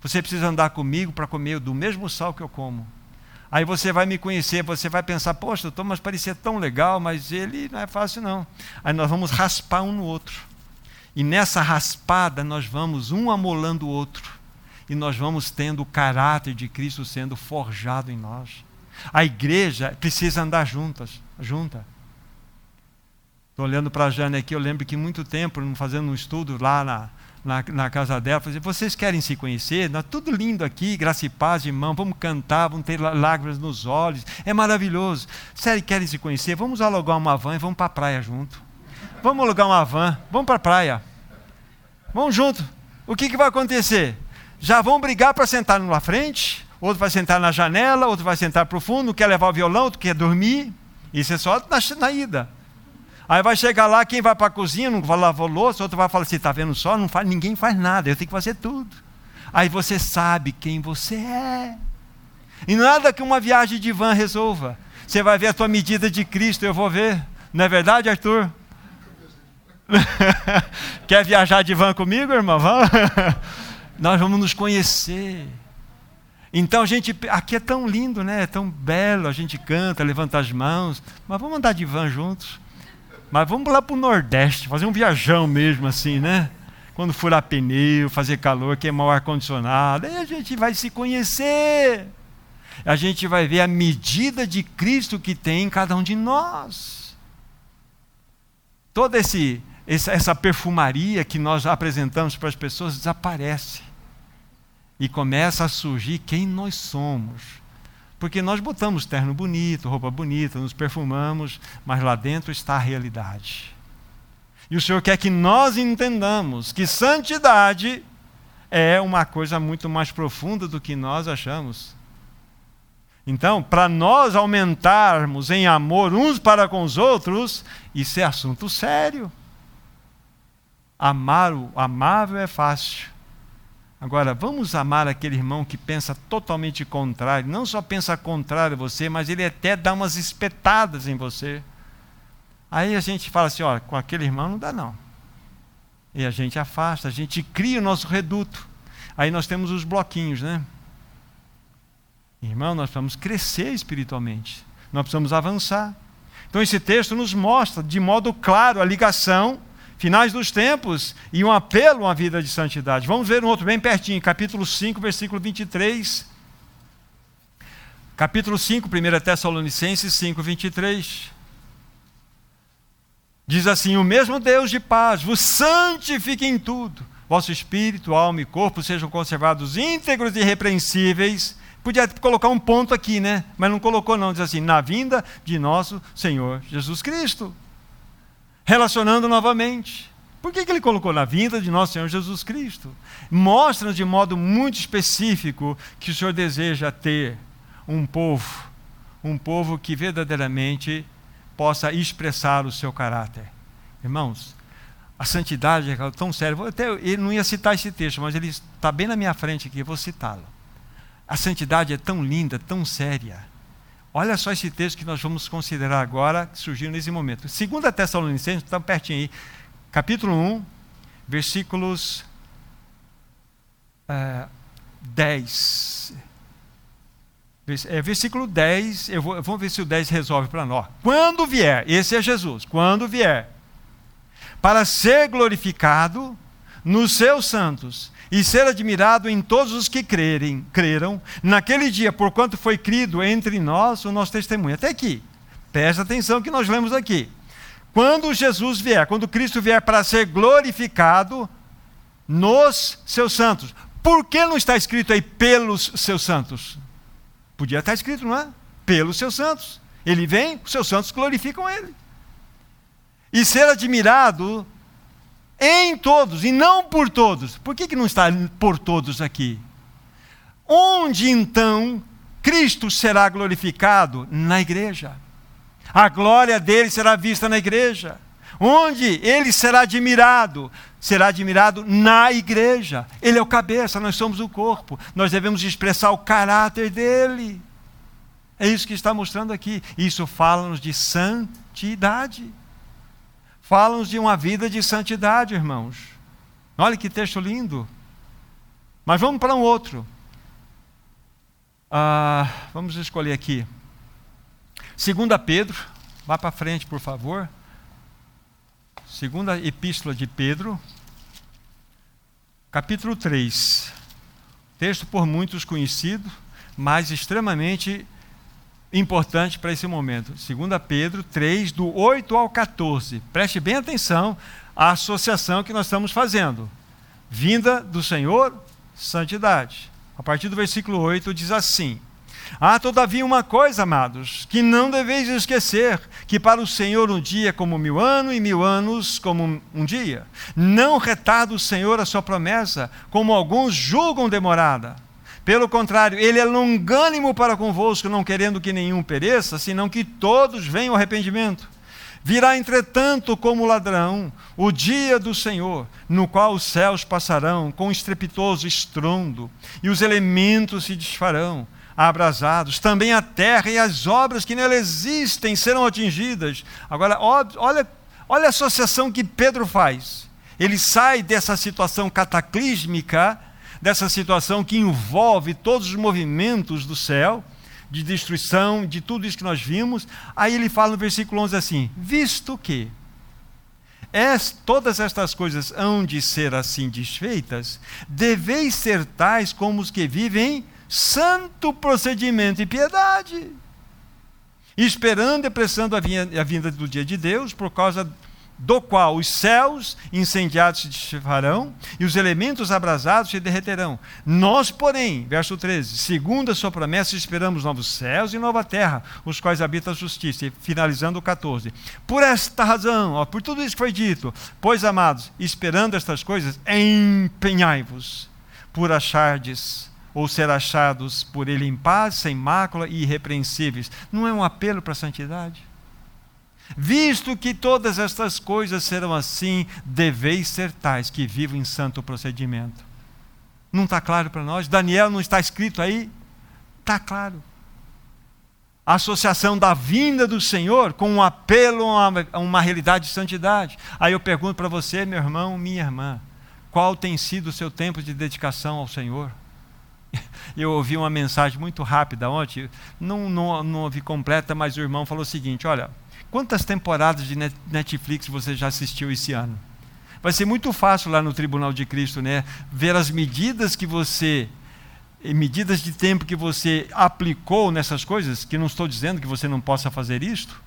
[SPEAKER 1] Você precisa andar comigo para comer do mesmo sal que eu como. Aí você vai me conhecer, você vai pensar, poxa, o Thomas parecia tão legal, mas ele não é fácil não. Aí nós vamos raspar um no outro. E nessa raspada nós vamos um amolando o outro. E nós vamos tendo o caráter de Cristo sendo forjado em nós. A igreja precisa andar juntas, junta. Estou olhando para a Jane aqui, eu lembro que muito tempo, fazendo um estudo lá na, na, na casa dela, falei, vocês querem se conhecer? Nós, tudo lindo aqui, graça e paz, irmão, vamos cantar, vamos ter lágrimas nos olhos, é maravilhoso. Sério, querem se conhecer? Vamos alugar uma van e vamos para a praia junto. Vamos alugar uma van, vamos para a praia. Vamos junto. O que, que vai acontecer? Já vão brigar para sentar na frente, outro vai sentar na janela, outro vai sentar para o fundo, quer levar o violão, outro quer dormir. Isso é só na, na ida. Aí vai chegar lá, quem vai para a cozinha, não vai lavar louça, outro vai falar assim, está vendo só? Não faz, ninguém faz nada, eu tenho que fazer tudo. Aí você sabe quem você é. E nada que uma viagem de van resolva. Você vai ver a tua medida de Cristo, eu vou ver. Não é verdade, Arthur? Quer viajar de van comigo, irmão? Vamos? Nós vamos nos conhecer. Então gente, aqui é tão lindo, né? É tão belo, a gente canta, levanta as mãos, mas vamos andar de van juntos. Mas vamos lá para o Nordeste, fazer um viajão mesmo assim, né? quando furar pneu, fazer calor, queimar o ar-condicionado. Aí a gente vai se conhecer. A gente vai ver a medida de Cristo que tem em cada um de nós. Toda esse, essa, essa perfumaria que nós apresentamos para as pessoas desaparece. E começa a surgir quem nós somos. Porque nós botamos terno bonito, roupa bonita, nos perfumamos, mas lá dentro está a realidade. E o Senhor quer que nós entendamos que santidade é uma coisa muito mais profunda do que nós achamos. Então, para nós aumentarmos em amor uns para com os outros, isso é assunto sério. Amar o amável é fácil. Agora, vamos amar aquele irmão que pensa totalmente contrário, não só pensa contrário a você, mas ele até dá umas espetadas em você. Aí a gente fala assim: ó, com aquele irmão não dá não. E a gente afasta, a gente cria o nosso reduto. Aí nós temos os bloquinhos, né? Irmão, nós precisamos crescer espiritualmente. Nós precisamos avançar. Então esse texto nos mostra de modo claro a ligação, finais dos tempos e um apelo à vida de santidade. Vamos ver um outro bem pertinho, capítulo 5, versículo 23. Capítulo 5, 1 Tessalonicenses 5, 23. Diz assim: O mesmo Deus de paz vos santifique em tudo. Vosso espírito, alma e corpo sejam conservados íntegros e irrepreensíveis. Podia colocar um ponto aqui, né? Mas não colocou, não. Diz assim: na vinda de nosso Senhor Jesus Cristo. Relacionando novamente. Por que, que ele colocou na vinda de nosso Senhor Jesus Cristo? Mostra-nos de modo muito específico que o Senhor deseja ter um povo, um povo que verdadeiramente possa expressar o seu caráter. Irmãos, a santidade é tão séria. Até ele não ia citar esse texto, mas ele está bem na minha frente aqui, vou citá-lo. A santidade é tão linda, tão séria. Olha só esse texto que nós vamos considerar agora, que surgiu nesse momento. Segunda Tessalonicenses, está pertinho aí, capítulo 1, versículos eh, 10 é, versículo 10, eu vou, vamos ver se o 10 resolve para nós. Quando vier, esse é Jesus, quando vier, para ser glorificado nos seus santos e ser admirado em todos os que crerem, creram, naquele dia, porquanto foi crido entre nós o nosso testemunho. Até aqui, presta atenção que nós lemos aqui. Quando Jesus vier, quando Cristo vier para ser glorificado nos seus santos. Por que não está escrito aí pelos seus santos? Podia estar escrito, não é? Pelos seus santos. Ele vem, os seus santos glorificam ele. E ser admirado em todos e não por todos. Por que, que não está por todos aqui? Onde então Cristo será glorificado? Na igreja. A glória dele será vista na igreja. Onde ele será admirado? Será admirado na igreja. Ele é o cabeça, nós somos o corpo. Nós devemos expressar o caráter dele. É isso que está mostrando aqui. Isso fala-nos de santidade. Fala-nos de uma vida de santidade, irmãos. Olha que texto lindo. Mas vamos para um outro. Ah, vamos escolher aqui. Segunda Pedro, vá para frente, por favor. Segunda Epístola de Pedro, capítulo 3. Texto por muitos conhecido, mas extremamente importante para esse momento. 2 Pedro 3, do 8 ao 14. Preste bem atenção à associação que nós estamos fazendo. Vinda do Senhor, santidade. A partir do versículo 8 diz assim: Há, todavia, uma coisa, amados, que não deveis esquecer: que para o Senhor um dia é como mil anos, e mil anos como um dia. Não retarda o Senhor a sua promessa, como alguns julgam demorada. Pelo contrário, ele é longânimo para convosco, não querendo que nenhum pereça, senão que todos venham ao arrependimento. Virá, entretanto, como ladrão, o dia do Senhor, no qual os céus passarão com estrepitoso estrondo, e os elementos se desfarão abrasados, também a terra e as obras que nela existem serão atingidas. Agora, olha, olha a associação que Pedro faz. Ele sai dessa situação cataclísmica, dessa situação que envolve todos os movimentos do céu, de destruição, de tudo isso que nós vimos. Aí ele fala no versículo 11 assim: Visto que es, todas estas coisas hão de ser assim desfeitas, deveis ser tais como os que vivem santo procedimento e piedade, esperando e apressando a vinda, a vinda do dia de Deus, por causa do qual os céus incendiados se desfarão e os elementos abrasados se derreterão. Nós, porém, verso 13, segundo a sua promessa, esperamos novos céus e nova terra, os quais habita a justiça. E finalizando o 14. Por esta razão, ó, por tudo isso que foi dito, pois, amados, esperando estas coisas, empenhai-vos por achardes ou ser achados por ele em paz, sem mácula e irrepreensíveis. Não é um apelo para a santidade? Visto que todas estas coisas serão assim, deveis ser tais que vivam em santo procedimento. Não está claro para nós? Daniel não está escrito aí? Está claro. A associação da vinda do Senhor com um apelo a uma, a uma realidade de santidade. Aí eu pergunto para você, meu irmão, minha irmã, qual tem sido o seu tempo de dedicação ao Senhor? Eu ouvi uma mensagem muito rápida ontem, não, não, não ouvi completa, mas o irmão falou o seguinte: olha, Quantas temporadas de Netflix você já assistiu esse ano? Vai ser muito fácil lá no Tribunal de Cristo, né? Ver as medidas que você medidas de tempo que você aplicou nessas coisas, que não estou dizendo que você não possa fazer isto,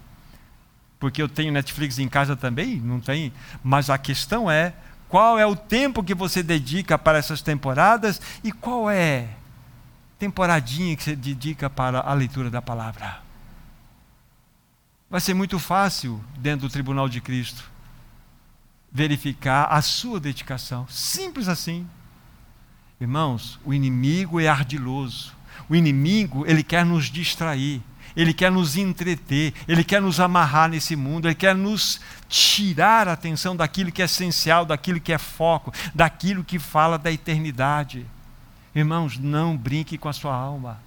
[SPEAKER 1] porque eu tenho Netflix em casa também, não tem, mas a questão é qual é o tempo que você dedica para essas temporadas e qual é temporadinha que você dedica para a leitura da palavra vai ser muito fácil, dentro do tribunal de Cristo, verificar a sua dedicação. Simples assim. Irmãos, o inimigo é ardiloso. O inimigo, ele quer nos distrair, ele quer nos entreter, ele quer nos amarrar nesse mundo, ele quer nos tirar a atenção daquilo que é essencial, daquilo que é foco, daquilo que fala da eternidade. Irmãos, não brinque com a sua alma.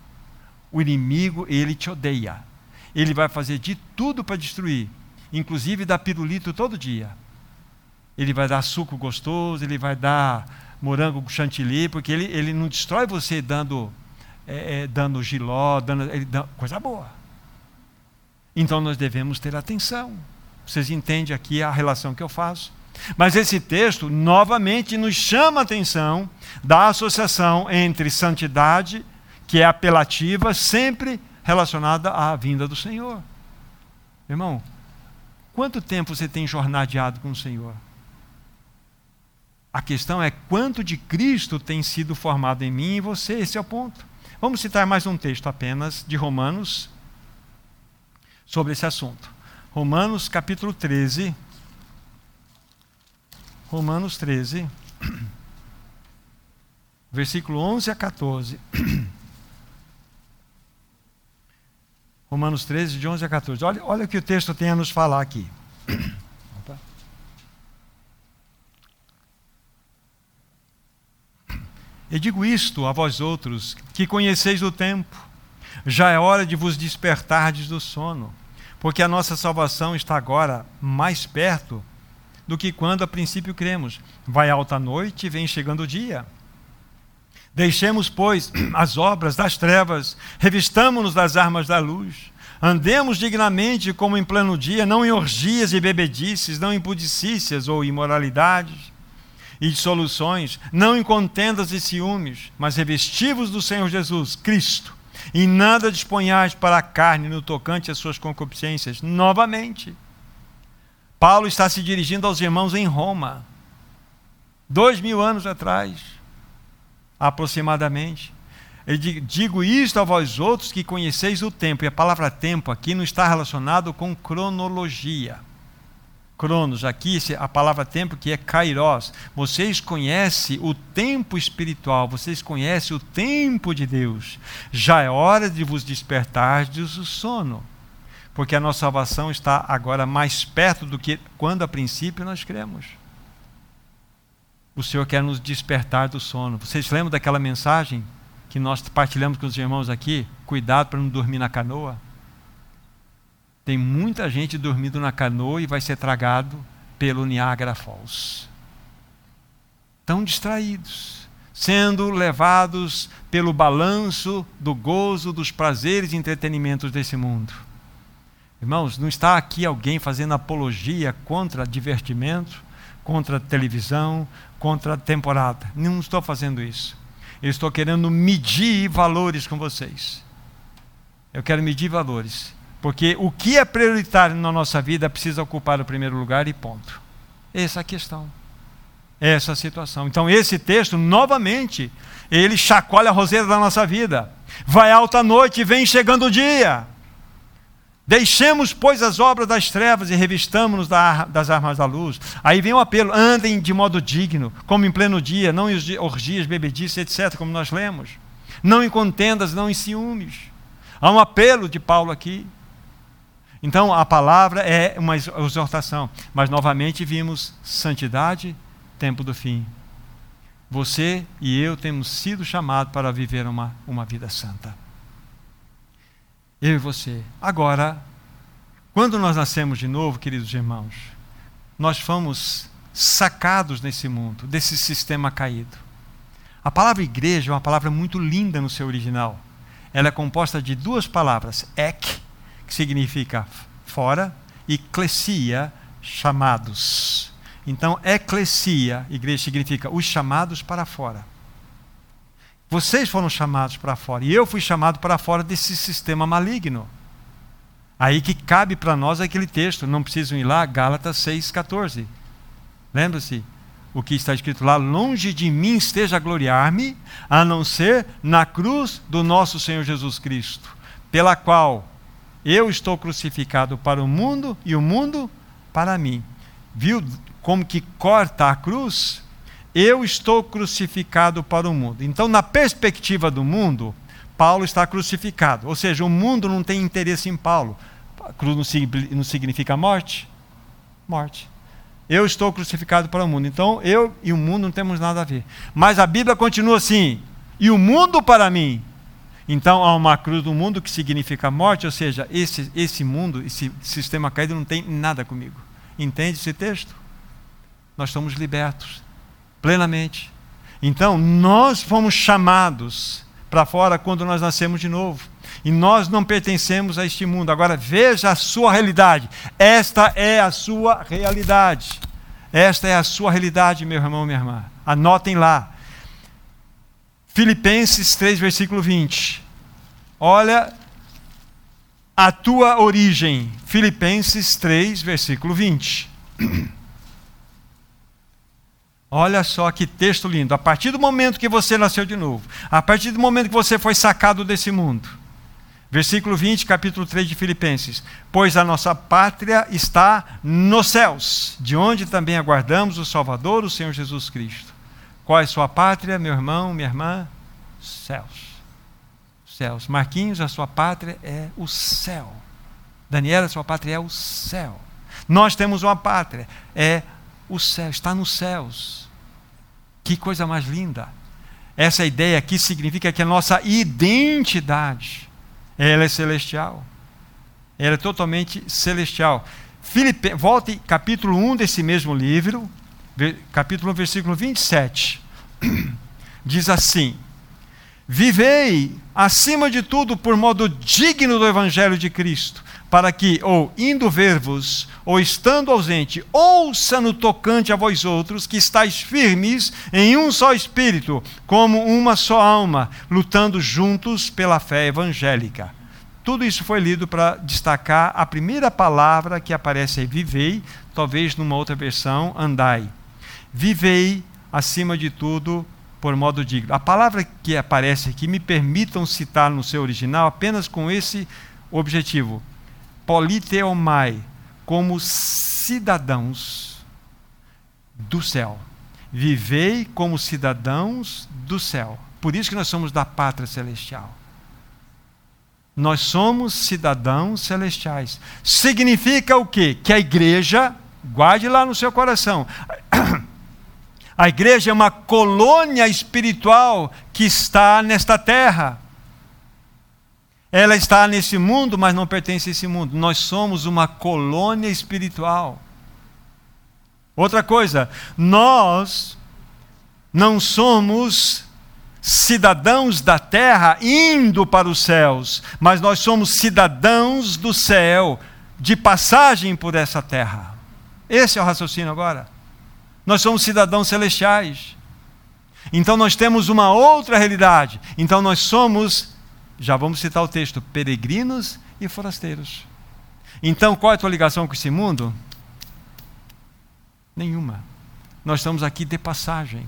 [SPEAKER 1] O inimigo, ele te odeia ele vai fazer de tudo para destruir, inclusive dar pirulito todo dia. Ele vai dar suco gostoso, ele vai dar morango com chantilly, porque ele, ele não destrói você dando, é, é, dando giló, dando, ele dá, coisa boa. Então nós devemos ter atenção. Vocês entendem aqui a relação que eu faço? Mas esse texto, novamente, nos chama a atenção da associação entre santidade, que é apelativa, sempre relacionada à vinda do Senhor. Irmão, quanto tempo você tem jornadeado com o Senhor? A questão é quanto de Cristo tem sido formado em mim e você, esse é o ponto. Vamos citar mais um texto apenas de Romanos sobre esse assunto. Romanos capítulo 13. Romanos 13, versículo 11 a 14. Romanos 13, de 11 a 14. Olha, olha o que o texto tem a nos falar aqui. E digo isto a vós outros, que conheceis o tempo, já é hora de vos despertardes do sono, porque a nossa salvação está agora mais perto do que quando a princípio cremos. Vai alta noite e vem chegando o dia. Deixemos, pois, as obras das trevas, revistamo-nos das armas da luz, andemos dignamente como em pleno dia, não em orgias e bebedices, não em pudicícias ou imoralidades e dissoluções, não em contendas e ciúmes, mas revestivos do Senhor Jesus, Cristo, e nada disponhais para a carne no tocante às suas concupiscências. Novamente, Paulo está se dirigindo aos irmãos em Roma, dois mil anos atrás aproximadamente. Diz, digo isto a vós outros que conheceis o tempo. E a palavra tempo aqui não está relacionado com cronologia. Cronos, aqui a palavra tempo que é kairos. Vocês conhecem o tempo espiritual, vocês conhecem o tempo de Deus. Já é hora de vos despertar do sono. Porque a nossa salvação está agora mais perto do que quando a princípio nós cremos o Senhor quer nos despertar do sono. Vocês lembram daquela mensagem que nós partilhamos com os irmãos aqui? Cuidado para não dormir na canoa. Tem muita gente dormindo na canoa e vai ser tragado pelo Niagara Falls. Tão distraídos, sendo levados pelo balanço do gozo, dos prazeres e entretenimentos desse mundo. Irmãos, não está aqui alguém fazendo apologia contra divertimento, contra televisão, contra temporada. Não estou fazendo isso. Eu estou querendo medir valores com vocês. Eu quero medir valores. Porque o que é prioritário na nossa vida precisa ocupar o primeiro lugar e ponto. Essa é a questão. Essa é a situação. Então, esse texto, novamente, ele chacoalha a roseira da nossa vida. Vai alta noite e vem chegando o dia. Deixemos, pois, as obras das trevas e revistamos-nos das armas da luz. Aí vem o apelo: andem de modo digno, como em pleno dia, não em orgias, bebedices, etc., como nós lemos. Não em contendas, não em ciúmes. Há um apelo de Paulo aqui. Então, a palavra é uma exortação, mas novamente vimos santidade, tempo do fim. Você e eu temos sido chamados para viver uma, uma vida santa eu e você. Agora, quando nós nascemos de novo, queridos irmãos, nós fomos sacados nesse mundo, desse sistema caído. A palavra igreja é uma palavra muito linda no seu original. Ela é composta de duas palavras, ek, que significa fora, e klesia, chamados. Então, eclesia, igreja, significa os chamados para fora. Vocês foram chamados para fora. E eu fui chamado para fora desse sistema maligno. Aí que cabe para nós aquele texto. Não precisam ir lá, Gálatas 6,14. Lembra-se? O que está escrito lá: Longe de mim esteja a gloriar-me, a não ser na cruz do nosso Senhor Jesus Cristo, pela qual eu estou crucificado para o mundo e o mundo para mim. Viu como que corta a cruz? Eu estou crucificado para o mundo. Então, na perspectiva do mundo, Paulo está crucificado. Ou seja, o mundo não tem interesse em Paulo. Cruz não significa morte? Morte. Eu estou crucificado para o mundo. Então, eu e o mundo não temos nada a ver. Mas a Bíblia continua assim: e o mundo para mim. Então, há uma cruz do mundo que significa morte, ou seja, esse, esse mundo, esse sistema caído não tem nada comigo. Entende esse texto? Nós somos libertos plenamente. Então, nós fomos chamados para fora quando nós nascemos de novo. E nós não pertencemos a este mundo. Agora, veja a sua realidade. Esta é a sua realidade. Esta é a sua realidade, meu irmão, minha irmã. Anotem lá. Filipenses 3, versículo 20. Olha a tua origem. Filipenses 3, versículo 20. Olha só que texto lindo. A partir do momento que você nasceu de novo, a partir do momento que você foi sacado desse mundo. Versículo 20, capítulo 3 de Filipenses. Pois a nossa pátria está nos céus, de onde também aguardamos o Salvador, o Senhor Jesus Cristo. Qual é sua pátria, meu irmão, minha irmã? Céus. Céus. Marquinhos, a sua pátria é o céu. Daniela, a sua pátria é o céu. Nós temos uma pátria, é o céu, está nos céus. Que coisa mais linda. Essa ideia aqui significa que a nossa identidade, ela é celestial. Ela é totalmente celestial. Filipe, volte capítulo 1 desse mesmo livro, capítulo 1, versículo 27. Diz assim: Vivei, acima de tudo, por modo digno do Evangelho de Cristo, para que, ou indo ver-vos, ou estando ausente, ouça no tocante a vós outros, que estáis firmes em um só espírito, como uma só alma, lutando juntos pela fé evangélica. Tudo isso foi lido para destacar a primeira palavra que aparece aí, vivei, talvez numa outra versão, andai. Vivei, acima de tudo, por modo digno. A palavra que aparece aqui, me permitam citar no seu original apenas com esse objetivo politeomai, como cidadãos do céu. Vivei como cidadãos do céu. Por isso que nós somos da pátria celestial. Nós somos cidadãos celestiais. Significa o quê? Que a igreja, guarde lá no seu coração, a igreja é uma colônia espiritual que está nesta terra. Ela está nesse mundo, mas não pertence a esse mundo. Nós somos uma colônia espiritual. Outra coisa, nós não somos cidadãos da terra indo para os céus, mas nós somos cidadãos do céu, de passagem por essa terra. Esse é o raciocínio agora. Nós somos cidadãos celestiais. Então nós temos uma outra realidade. Então nós somos, já vamos citar o texto, peregrinos e forasteiros. Então qual é a tua ligação com esse mundo? Nenhuma. Nós estamos aqui de passagem.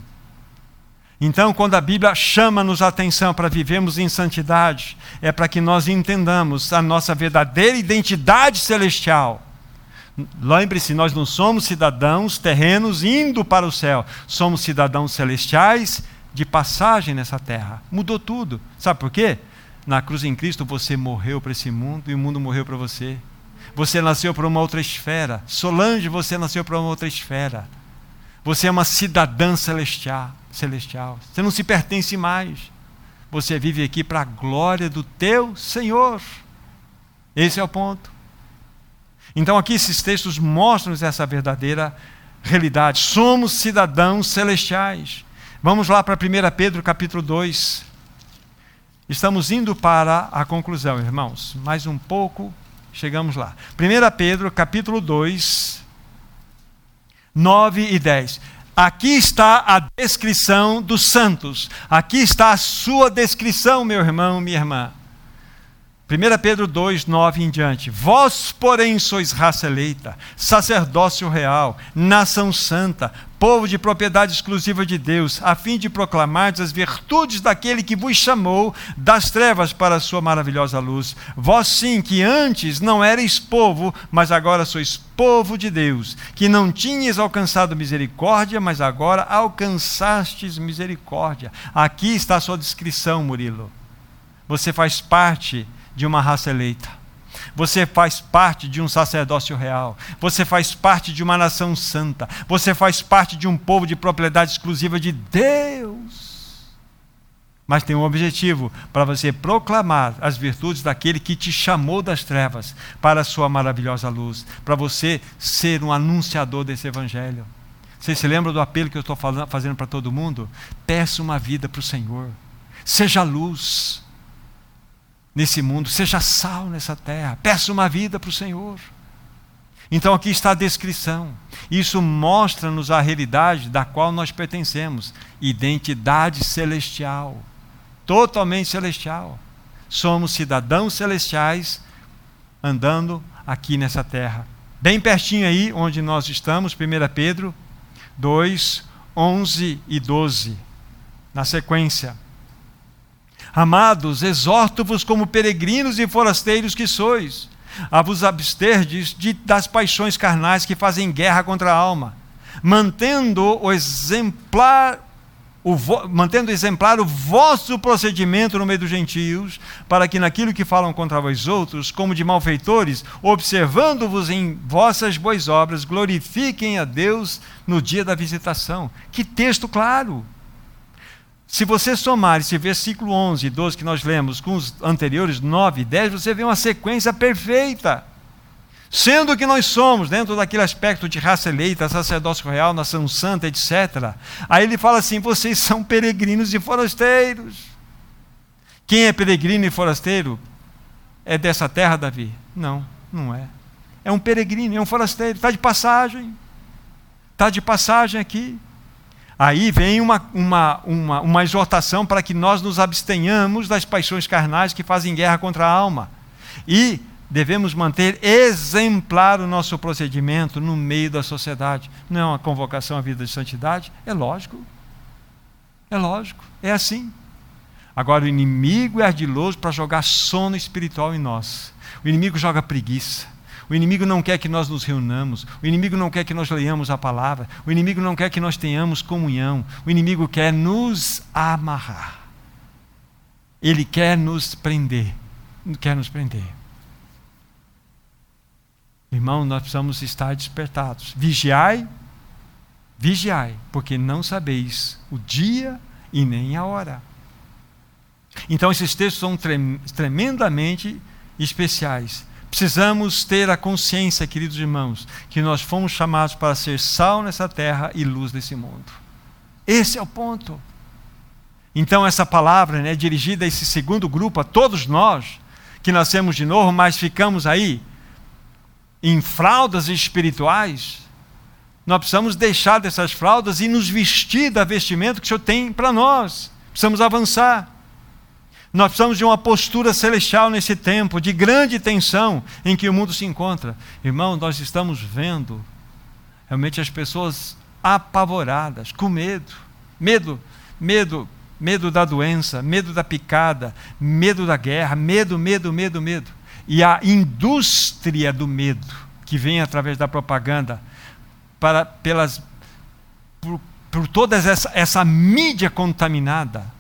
[SPEAKER 1] Então, quando a Bíblia chama-nos a atenção para vivermos em santidade, é para que nós entendamos a nossa verdadeira identidade celestial. Lembre-se, nós não somos cidadãos terrenos indo para o céu, somos cidadãos celestiais de passagem nessa terra. Mudou tudo. Sabe por quê? Na cruz em Cristo você morreu para esse mundo e o mundo morreu para você. Você nasceu para uma outra esfera. Solange, você nasceu para uma outra esfera. Você é uma cidadã celestial, celestial. Você não se pertence mais. Você vive aqui para a glória do teu Senhor. Esse é o ponto. Então, aqui esses textos mostram essa verdadeira realidade. Somos cidadãos celestiais. Vamos lá para 1 Pedro capítulo 2. Estamos indo para a conclusão, irmãos. Mais um pouco, chegamos lá. 1 Pedro capítulo 2, 9 e 10. Aqui está a descrição dos santos. Aqui está a sua descrição, meu irmão, minha irmã. 1 Pedro 2, 9 em diante. Vós, porém, sois raça eleita, sacerdócio real, nação santa, povo de propriedade exclusiva de Deus, a fim de proclamar as virtudes daquele que vos chamou das trevas para a sua maravilhosa luz. Vós, sim, que antes não erais povo, mas agora sois povo de Deus, que não tinhas alcançado misericórdia, mas agora alcançastes misericórdia. Aqui está a sua descrição, Murilo. Você faz parte de uma raça eleita. Você faz parte de um sacerdócio real. Você faz parte de uma nação santa. Você faz parte de um povo de propriedade exclusiva de Deus. Mas tem um objetivo: para você proclamar as virtudes daquele que te chamou das trevas para a sua maravilhosa luz. Para você ser um anunciador desse evangelho. Vocês se lembram do apelo que eu estou fazendo para todo mundo? Peça uma vida para o Senhor. Seja luz nesse mundo, seja sal nessa terra, peça uma vida para o Senhor. Então aqui está a descrição. Isso mostra-nos a realidade da qual nós pertencemos, identidade celestial, totalmente celestial. Somos cidadãos celestiais andando aqui nessa terra. Bem pertinho aí onde nós estamos, 1 Pedro 2, 11 e 12. Na sequência. Amados, exorto-vos como peregrinos e forasteiros que sois, a vos absterdes de, das paixões carnais que fazem guerra contra a alma, mantendo o exemplar o mantendo exemplar o vosso procedimento no meio dos gentios, para que naquilo que falam contra vós outros, como de malfeitores, observando-vos em vossas boas obras, glorifiquem a Deus no dia da visitação. Que texto claro! Se você somar esse versículo 11 e 12 que nós lemos com os anteriores 9 e 10, você vê uma sequência perfeita. Sendo que nós somos, dentro daquele aspecto de raça eleita, sacerdócio real, nação santa, etc. Aí ele fala assim: vocês são peregrinos e forasteiros. Quem é peregrino e forasteiro? É dessa terra, Davi? Não, não é. É um peregrino, é um forasteiro, está de passagem. Está de passagem aqui. Aí vem uma, uma, uma, uma exortação para que nós nos abstenhamos das paixões carnais que fazem guerra contra a alma. E devemos manter exemplar o nosso procedimento no meio da sociedade. Não é uma convocação à vida de santidade? É lógico. É lógico. É assim. Agora, o inimigo é ardiloso para jogar sono espiritual em nós. O inimigo joga preguiça. O inimigo não quer que nós nos reunamos, o inimigo não quer que nós leiamos a palavra, o inimigo não quer que nós tenhamos comunhão, o inimigo quer nos amarrar. Ele quer nos prender, quer nos prender. Irmão, nós precisamos estar despertados. Vigiai, vigiai, porque não sabeis o dia e nem a hora. Então, esses textos são tremendamente especiais Precisamos ter a consciência, queridos irmãos, que nós fomos chamados para ser sal nessa terra e luz nesse mundo. Esse é o ponto. Então, essa palavra né, é dirigida a esse segundo grupo, a todos nós que nascemos de novo, mas ficamos aí em fraldas espirituais, nós precisamos deixar dessas fraldas e nos vestir da vestimenta que o Senhor tem para nós. Precisamos avançar. Nós precisamos de uma postura celestial nesse tempo de grande tensão em que o mundo se encontra. Irmão, nós estamos vendo realmente as pessoas apavoradas, com medo. Medo, medo, medo da doença, medo da picada, medo da guerra, medo, medo, medo, medo. E a indústria do medo que vem através da propaganda para, pelas, por, por toda essa, essa mídia contaminada,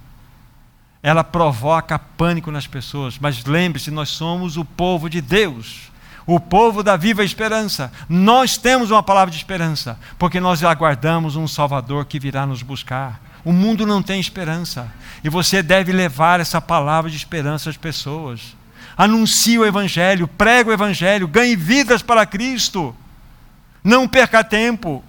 [SPEAKER 1] ela provoca pânico nas pessoas. Mas lembre-se, nós somos o povo de Deus, o povo da viva esperança. Nós temos uma palavra de esperança, porque nós aguardamos um Salvador que virá nos buscar. O mundo não tem esperança, e você deve levar essa palavra de esperança às pessoas. Anuncie o Evangelho, pregue o Evangelho, ganhe vidas para Cristo. Não perca tempo.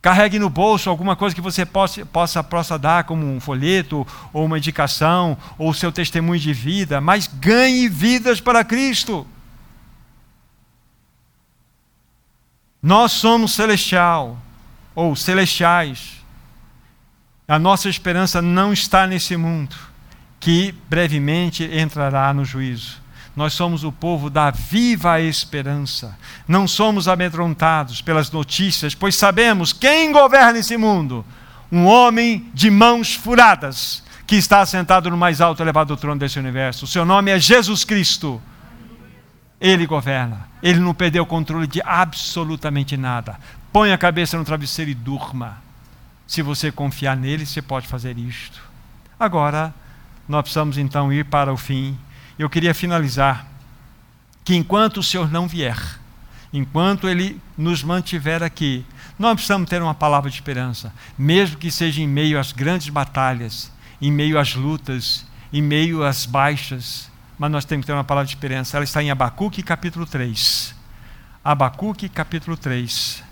[SPEAKER 1] Carregue no bolso alguma coisa que você possa, possa, possa dar, como um folheto, ou uma indicação, ou seu testemunho de vida, mas ganhe vidas para Cristo. Nós somos celestial, ou celestiais. A nossa esperança não está nesse mundo, que brevemente entrará no juízo. Nós somos o povo da viva esperança. Não somos amedrontados pelas notícias, pois sabemos quem governa esse mundo. Um homem de mãos furadas, que está sentado no mais alto elevado trono desse universo. O seu nome é Jesus Cristo. Ele governa. Ele não perdeu o controle de absolutamente nada. Põe a cabeça no travesseiro e durma. Se você confiar nele, você pode fazer isto. Agora, nós precisamos então ir para o fim eu queria finalizar que enquanto o Senhor não vier, enquanto Ele nos mantiver aqui, nós precisamos ter uma palavra de esperança, mesmo que seja em meio às grandes batalhas, em meio às lutas, em meio às baixas, mas nós temos que ter uma palavra de esperança. Ela está em Abacuque capítulo 3. Abacuque capítulo 3.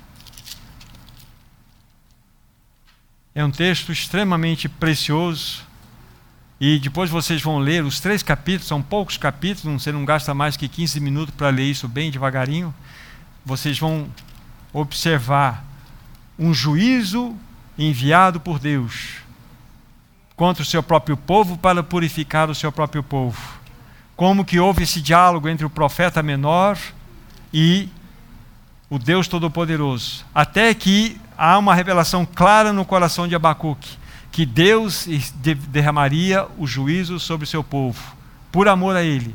[SPEAKER 1] É um texto extremamente precioso e depois vocês vão ler os três capítulos, são poucos capítulos, você não gasta mais que 15 minutos para ler isso bem devagarinho. Vocês vão observar um juízo enviado por Deus contra o seu próprio povo para purificar o seu próprio povo. Como que houve esse diálogo entre o profeta menor e o Deus Todo-Poderoso, até que há uma revelação clara no coração de Abacuque que Deus derramaria o juízo sobre o seu povo, por amor a Ele.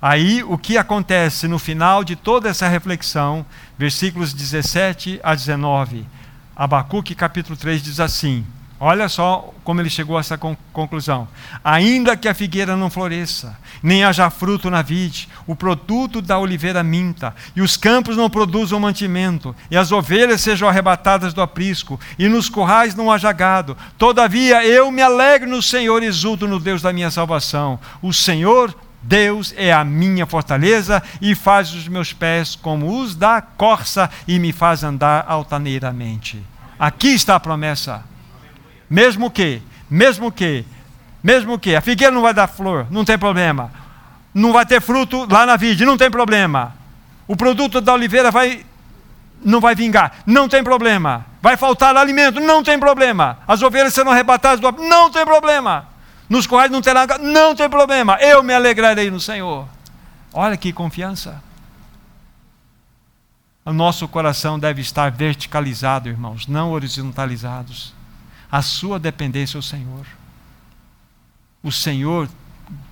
[SPEAKER 1] Aí o que acontece no final de toda essa reflexão, versículos 17 a 19, Abacuque capítulo 3 diz assim: Olha só como ele chegou a essa conclusão. Ainda que a figueira não floresça, nem haja fruto na vide, o produto da oliveira minta, e os campos não produzam mantimento, e as ovelhas sejam arrebatadas do aprisco, e nos currais não haja gado, todavia eu me alegro no Senhor e exulto no Deus da minha salvação. O Senhor Deus é a minha fortaleza e faz os meus pés como os da corça e me faz andar altaneiramente. Aqui está a promessa. Mesmo que, mesmo que, mesmo que a figueira não vai dar flor, não tem problema. Não vai ter fruto lá na vide, não tem problema. O produto da oliveira vai não vai vingar, não tem problema. Vai faltar alimento, não tem problema. As ovelhas serão arrebatadas do não tem problema. Nos corrais não terá, não tem problema. Eu me alegrarei no Senhor. Olha que confiança. O nosso coração deve estar verticalizado, irmãos, não horizontalizados a sua dependência ao Senhor. O Senhor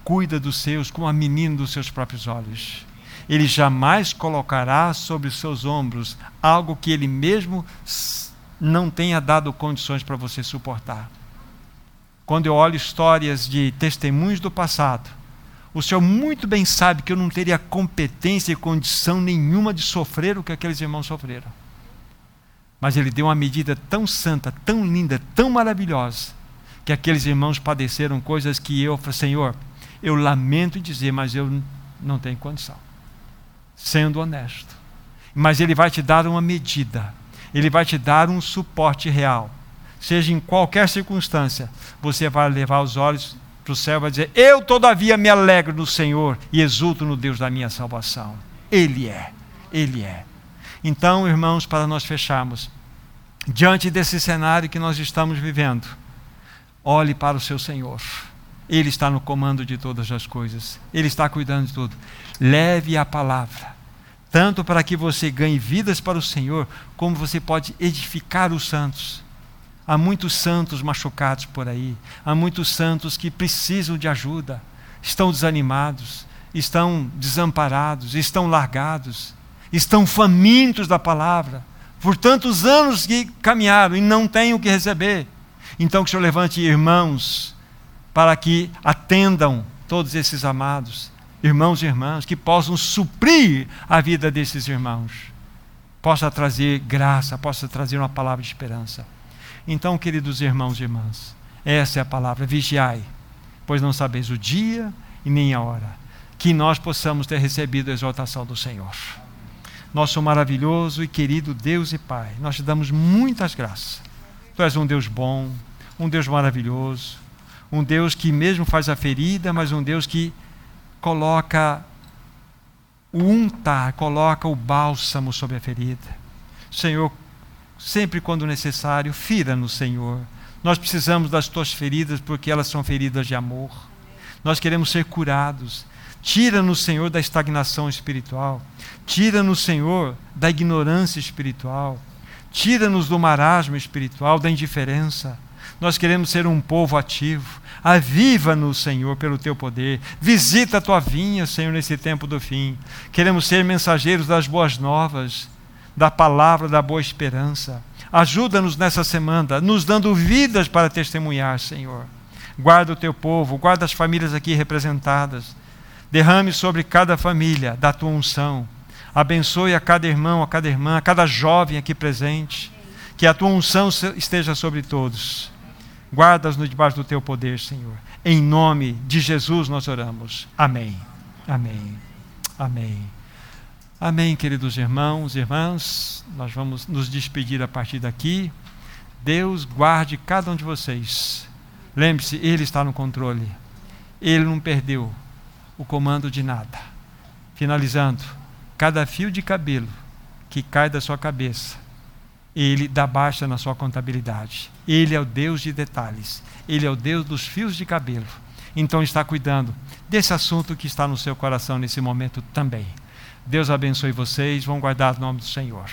[SPEAKER 1] cuida dos seus como a menina dos seus próprios olhos. Ele jamais colocará sobre os seus ombros algo que ele mesmo não tenha dado condições para você suportar. Quando eu olho histórias de testemunhos do passado, o Senhor muito bem sabe que eu não teria competência e condição nenhuma de sofrer o que aqueles irmãos sofreram. Mas ele deu uma medida tão santa, tão linda, tão maravilhosa, que aqueles irmãos padeceram coisas que eu Senhor, eu lamento dizer, mas eu não tenho condição. Sendo honesto. Mas ele vai te dar uma medida, ele vai te dar um suporte real. Seja em qualquer circunstância, você vai levar os olhos para o céu e vai dizer: Eu, todavia, me alegro no Senhor e exulto no Deus da minha salvação. Ele é. Ele é. Então, irmãos, para nós fecharmos, diante desse cenário que nós estamos vivendo, olhe para o seu Senhor. Ele está no comando de todas as coisas. Ele está cuidando de tudo. Leve a palavra, tanto para que você ganhe vidas para o Senhor, como você pode edificar os santos. Há muitos santos machucados por aí, há muitos santos que precisam de ajuda, estão desanimados, estão desamparados, estão largados, estão famintos da palavra, por tantos anos que caminharam e não têm o que receber. Então que o Senhor levante irmãos para que atendam todos esses amados, irmãos e irmãs, que possam suprir a vida desses irmãos, possa trazer graça, possa trazer uma palavra de esperança. Então, queridos irmãos e irmãs, essa é a palavra: vigiai, pois não sabeis o dia e nem a hora, que nós possamos ter recebido a exaltação do Senhor. Nosso maravilhoso e querido Deus e Pai, nós te damos muitas graças. Tu és um Deus bom, um Deus maravilhoso, um Deus que mesmo faz a ferida, mas um Deus que coloca o untar, coloca o bálsamo sobre a ferida. Senhor, sempre quando necessário, fira-nos, Senhor. Nós precisamos das tuas feridas porque elas são feridas de amor. Nós queremos ser curados. Tira-nos, Senhor, da estagnação espiritual. Tira-nos, Senhor, da ignorância espiritual. Tira-nos do marasmo espiritual, da indiferença. Nós queremos ser um povo ativo. Aviva-nos, Senhor, pelo teu poder. Visita a tua vinha, Senhor, nesse tempo do fim. Queremos ser mensageiros das boas novas, da palavra da boa esperança. Ajuda-nos nessa semana, nos dando vidas para testemunhar, Senhor. Guarda o teu povo, guarda as famílias aqui representadas. Derrame sobre cada família da tua unção. Abençoe a cada irmão, a cada irmã, a cada jovem aqui presente. Que a tua unção esteja sobre todos Guarda-nos debaixo do teu poder, Senhor. Em nome de Jesus nós oramos. Amém. Amém. Amém. Amém, queridos irmãos e irmãs. Nós vamos nos despedir a partir daqui. Deus guarde cada um de vocês. Lembre-se, Ele está no controle. Ele não perdeu o comando de nada. Finalizando, cada fio de cabelo que cai da sua cabeça ele dá baixa na sua contabilidade. Ele é o Deus de detalhes. Ele é o Deus dos fios de cabelo. Então está cuidando desse assunto que está no seu coração nesse momento também. Deus abençoe vocês. Vão guardar o nome do Senhor.